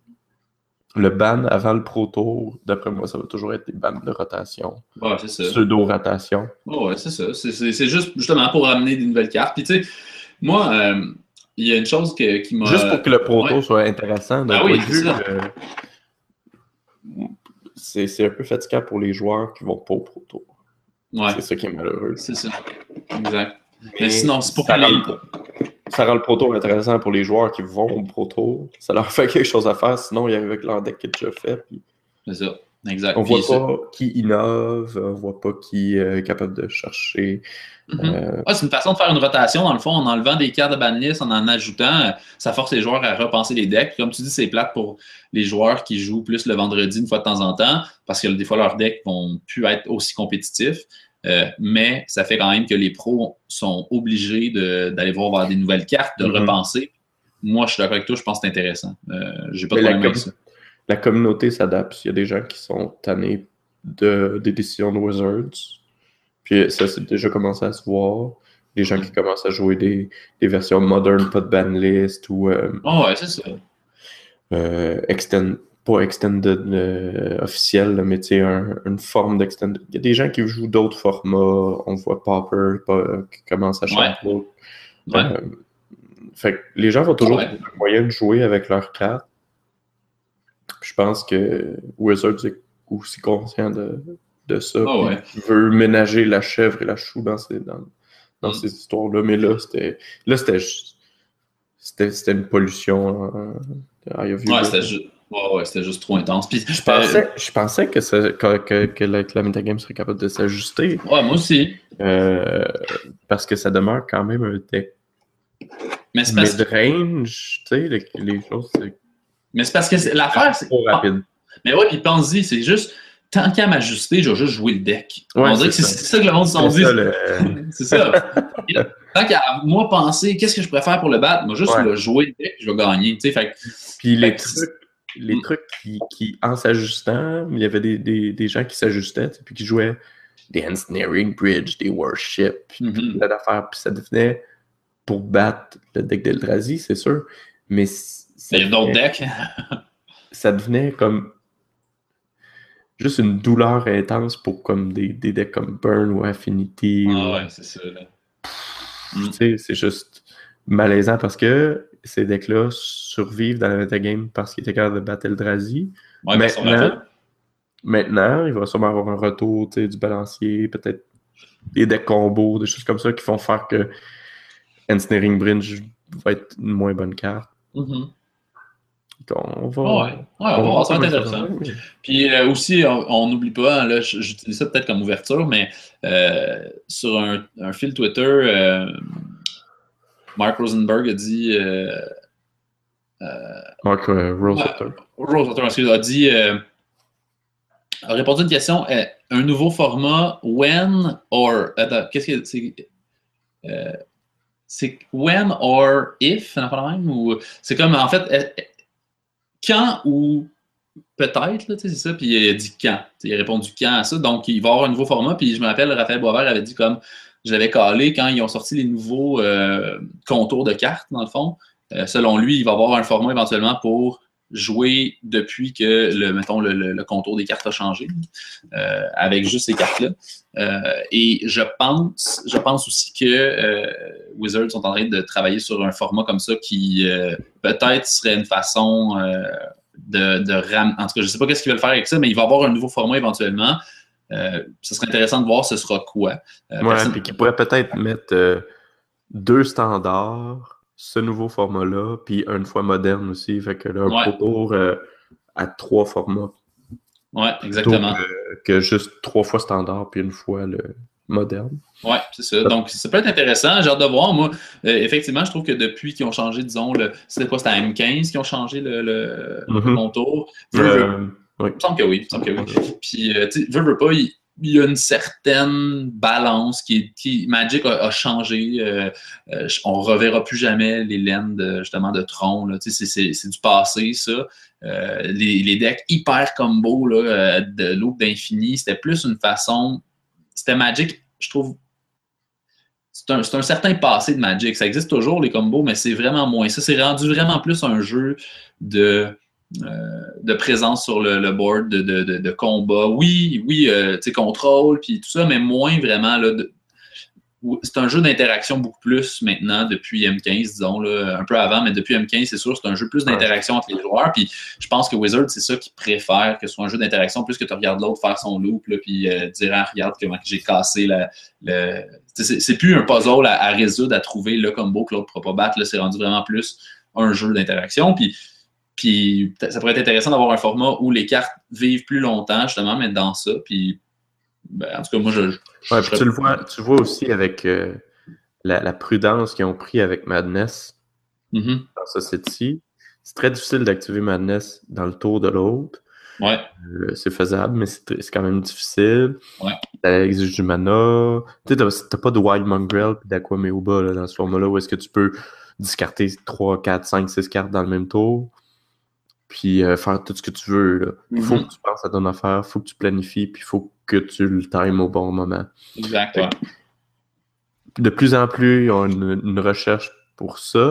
le ban avant le Pro Tour, d'après moi, ça va toujours être des bans de rotation. Ouais, c'est ça. Pseudo-rotation. ouais, c'est ça. C'est juste justement pour amener des nouvelles cartes. Puis tu sais, moi, euh, il y a une chose qui m'a. Juste pour que le Pro Tour soit intéressant, ah oui, c'est euh, c'est un peu fatigant pour les joueurs qui vont pas au Pro Tour. Ouais. C'est ça qui est malheureux. C'est ça. Exact. Mais, sinon, c'est pour que les ça rend le Pro Tour intéressant pour les joueurs qui vont au Pro Tour. Ça leur fait quelque chose à faire, sinon ils arrivent avec leur deck qui est déjà fait. C'est ça, exact. On voit pas qui innove, on voit pas qui est capable de chercher. Mm-hmm. Euh, c'est une façon de faire une rotation, dans le fond, en enlevant des cartes de banlist, en en ajoutant, ça force les joueurs à repenser les decks. Comme tu dis, c'est plate pour les joueurs qui jouent plus le vendredi une fois de temps en temps, parce que des fois, leurs decks vont plus être aussi compétitifs. Euh, mais ça fait quand même que les pros sont obligés d'aller voir, des nouvelles cartes, de mm-hmm. repenser. Moi, je suis d'accord avec toi, je pense que c'est intéressant. Euh, J'ai pas de problème avec ça. La communauté s'adapte. Il y a des gens qui sont tannés de, des décisions de Wizards. Puis ça, c'est déjà commencé à se voir. Des gens qui commencent à jouer des, des versions modern, pas de banlist ou. Euh, oh ouais, c'est ça. Euh, extend, pas extended euh, officiel, mais tu une forme d'extended. Il y a des gens qui jouent d'autres formats. On voit Popper qui commence à changer. Euh, fait les gens vont toujours ouais. moyen de jouer avec leurs cartes. Je pense que Wizards est aussi conscient de, de ça. Oh, veut ménager la chèvre et la chou dans ces, dans, dans mm. ces histoires-là. Mais là, c'était. Là, c'était. C'était une pollution. Hein. ouais, c'était Ouais, c'était juste trop intense. Puis, je, pensais, je pensais que, ça, que, que, la, que, la metagame serait capable de s'ajuster. Ouais, moi aussi. Euh, parce que ça demeure quand même un deck mais c'est parce range tu sais, les, choses. Mais c'est parce que l'affaire, c'est. Trop rapide. Mais ouais, puis pense-y, c'est juste tant qu'à m'ajuster, je vais juste jouer le deck. on dirait que c'est ça. que le monde s'en dit. C'est ça. tant qu'à moi penser, qu'est-ce que je préfère pour le battre, moi juste le jouer le deck, je vais gagner. Fait, Puis les trucs, les mm. trucs qui, qui, en s'ajustant, il y avait des, des, des gens qui s'ajustaient, puis qui jouaient des Ensnaring Bridge, des Warships, puis mm -hmm. d'affaires, puis ça devenait pour battre le deck d'Eldrazi, c'est sûr. Mais. Il y a d'autres decks. ça devenait comme juste une douleur intense pour comme des, des decks comme Burn ou Affinity. Ah ouais, c'est ça. Là. Tu sais, c'est juste malaisant parce que ces decks-là survivent dans la metagame parce qu'ils étaient capables de battre Eldrazi. Ouais, maintenant, maintenant, il va sûrement avoir un retour du balancier, peut-être des decks combos, des choses comme ça qui font faire que Ensnaring Bridge va être une moins bonne carte. Mm -hmm. On va, ouais, ouais, on, va voir, ça va être intéressant. Puis euh, aussi, on n'oublie pas, hein, là, j'utilise ça peut-être comme ouverture, mais euh, sur un, un, fil Twitter, euh, Mark Rosenberg a dit. Euh, euh, Mark Rosenberg. Rosenberg, excusez, a dit. a répondu à une question. un nouveau format, when or. Attends, qu'est-ce que c'est? c'est when or if, même, ou c'est comme en fait quand ou peut-être, c'est ça, puis il a dit quand. il a répondu quand à ça. Donc, il va y avoir un nouveau format, puis je me rappelle, Raphaël Boisvert avait dit comme j'avais calé quand ils ont sorti les nouveaux euh, contours de cartes, dans le fond. Euh, selon lui, il va avoir un format éventuellement pour jouer depuis que le, mettons, le, contour des cartes a changé, euh, avec juste ces cartes-là. et je pense, je pense aussi que Wizards sont en train de travailler sur un format comme ça qui peut-être serait une façon de, de. En tout cas, je ne sais pas qu'est-ce qu'ils veulent faire avec ça, mais il va avoir un nouveau format éventuellement. Euh, ce serait intéressant de voir ce sera quoi. Euh, ouais, puis qu'ils pourraient peut-être mettre euh, deux standards, ce nouveau format-là, puis une fois moderne aussi. Fait que là, un ouais. à trois formats. Ouais, exactement. que juste trois fois standard, puis une fois le moderne. Oui, c'est ça. Donc, ça peut être intéressant. J'ai hâte de voir. Moi, effectivement, je trouve que depuis qu'ils ont changé, disons, le, c'était quoi, c'était à M15 qui ont changé le, le, mm -hmm. contour. Oui. Il me semble que oui. Il me semble que oui. Puis, euh, tu sais, veux, veux pas, il, il, y a une certaine balance qui, qui Magic a, a changé. Euh, euh, on reverra plus jamais les laines de, justement de Tron. Là. Tu sais, c'est du passé, ça. Euh, les, les, decks hyper combo là, euh, de l'eau d'infini, c'était plus une façon. C'était Magic, je trouve. C'est un, un, certain passé de Magic. Ça existe toujours, les combos, mais c'est vraiment moins ça. C'est rendu vraiment plus un jeu de de présence sur le, le board, de, de, de, de, combat. Oui, oui, euh, tu sais, contrôle, puis tout ça, mais moins vraiment. Là, c'est un jeu d'interaction beaucoup plus maintenant depuis M15, disons, là, un peu avant, mais depuis M15, c'est sûr, c'est un jeu plus d'interaction entre les joueurs. Puis je pense que Wizard, c'est ça qu'ils préfèrent, que ce soit un jeu d'interaction, plus que tu regardes l'autre faire son loop, là, puis euh, dire ah, regarde comment j'ai cassé la. Le... C'est plus un puzzle à, à, résoudre, à trouver le combo que l'autre ne pourra pas battre. C'est rendu vraiment plus un jeu d'interaction. Puis puis ça pourrait être intéressant d'avoir un format où les cartes vivent plus longtemps, justement, mais dans ça. Puis, ben, en tout cas, moi, je. je, ouais, tu, le vois, tu vois aussi avec euh, la, la, prudence qu'ils ont pris avec Madness mm -hmm. dans Society. C'est très difficile d'activer Madness dans le tour de l'autre. Ouais. Euh, c'est faisable, mais c'est quand même difficile. Ouais. Ça exige du mana. Tu sais, t'as pas de Wild Mongrel et d'Aquameoba dans ce format-là où est-ce que tu peux discarter 3, 4, 5, 6 cartes dans le même tour puis euh, faire tout ce que tu veux. Il faut mm -hmm. que tu penses à ton affaire, il faut que tu planifies, puis il faut que tu le times au bon moment. Exact. Ouais. De plus en plus, ils ont une, une recherche pour ça,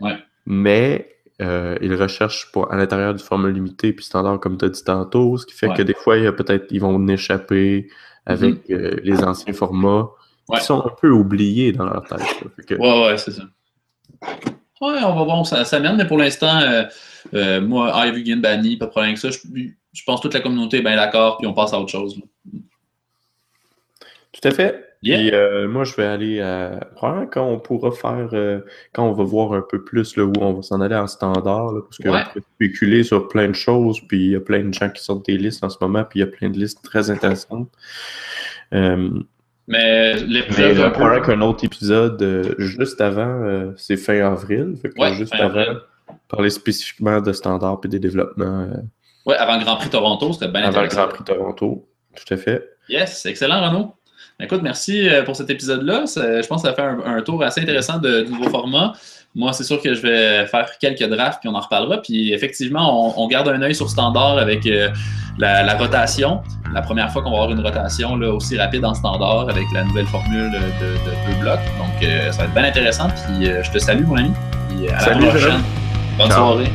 ouais. mais euh, ils recherchent pour, à l'intérieur du format limité puis standard, comme tu as dit tantôt, ce qui fait ouais. que des fois, peut-être ils vont échapper avec mm -hmm. euh, les anciens formats qui sont un peu oubliés dans leur tête. Que... Ouais, ouais, c'est ça. Ouais, on va voir, ça, ça mène, mais pour l'instant, euh, euh, moi, Ivy Gin banni, pas de problème avec ça. Je, je, pense que toute la communauté est bien d'accord, puis on passe à autre chose. Là. Tout à fait. Yeah. Et euh, moi, je vais aller à. Probablement quand on pourra faire. Euh, quand on va voir un peu plus là, où on va s'en aller en standard, là, parce qu'on ouais. peut spéculer sur plein de choses, puis il y a plein de gens qui sortent des listes en ce moment, puis il y a plein de listes très intéressantes. Euh, mais l'épisode. On pourrait qu'un autre épisode euh, juste avant, euh, c'est fin avril. Fait que ouais, juste avant, avril. parler spécifiquement de standards et des développements. Oui, avant le Grand Prix Toronto, c'était bien intéressant. Avant le Grand Prix Toronto, tout à fait. Yes, excellent, Renaud. Écoute, merci pour cet épisode-là. Je pense que ça a fait un, tour assez intéressant de, de nouveaux formats. Moi, c'est sûr que je vais faire quelques drafts, puis on en reparlera. Puis effectivement, on, garde un œil sur standard avec euh, la, rotation. La première fois qu'on va avoir une rotation là, aussi rapide en standard avec la nouvelle formule de, deux blocs. Donc, euh, ça va être bien intéressant. Puis euh, je te salue, mon ami. Puis à la prochaine. Bonne soirée.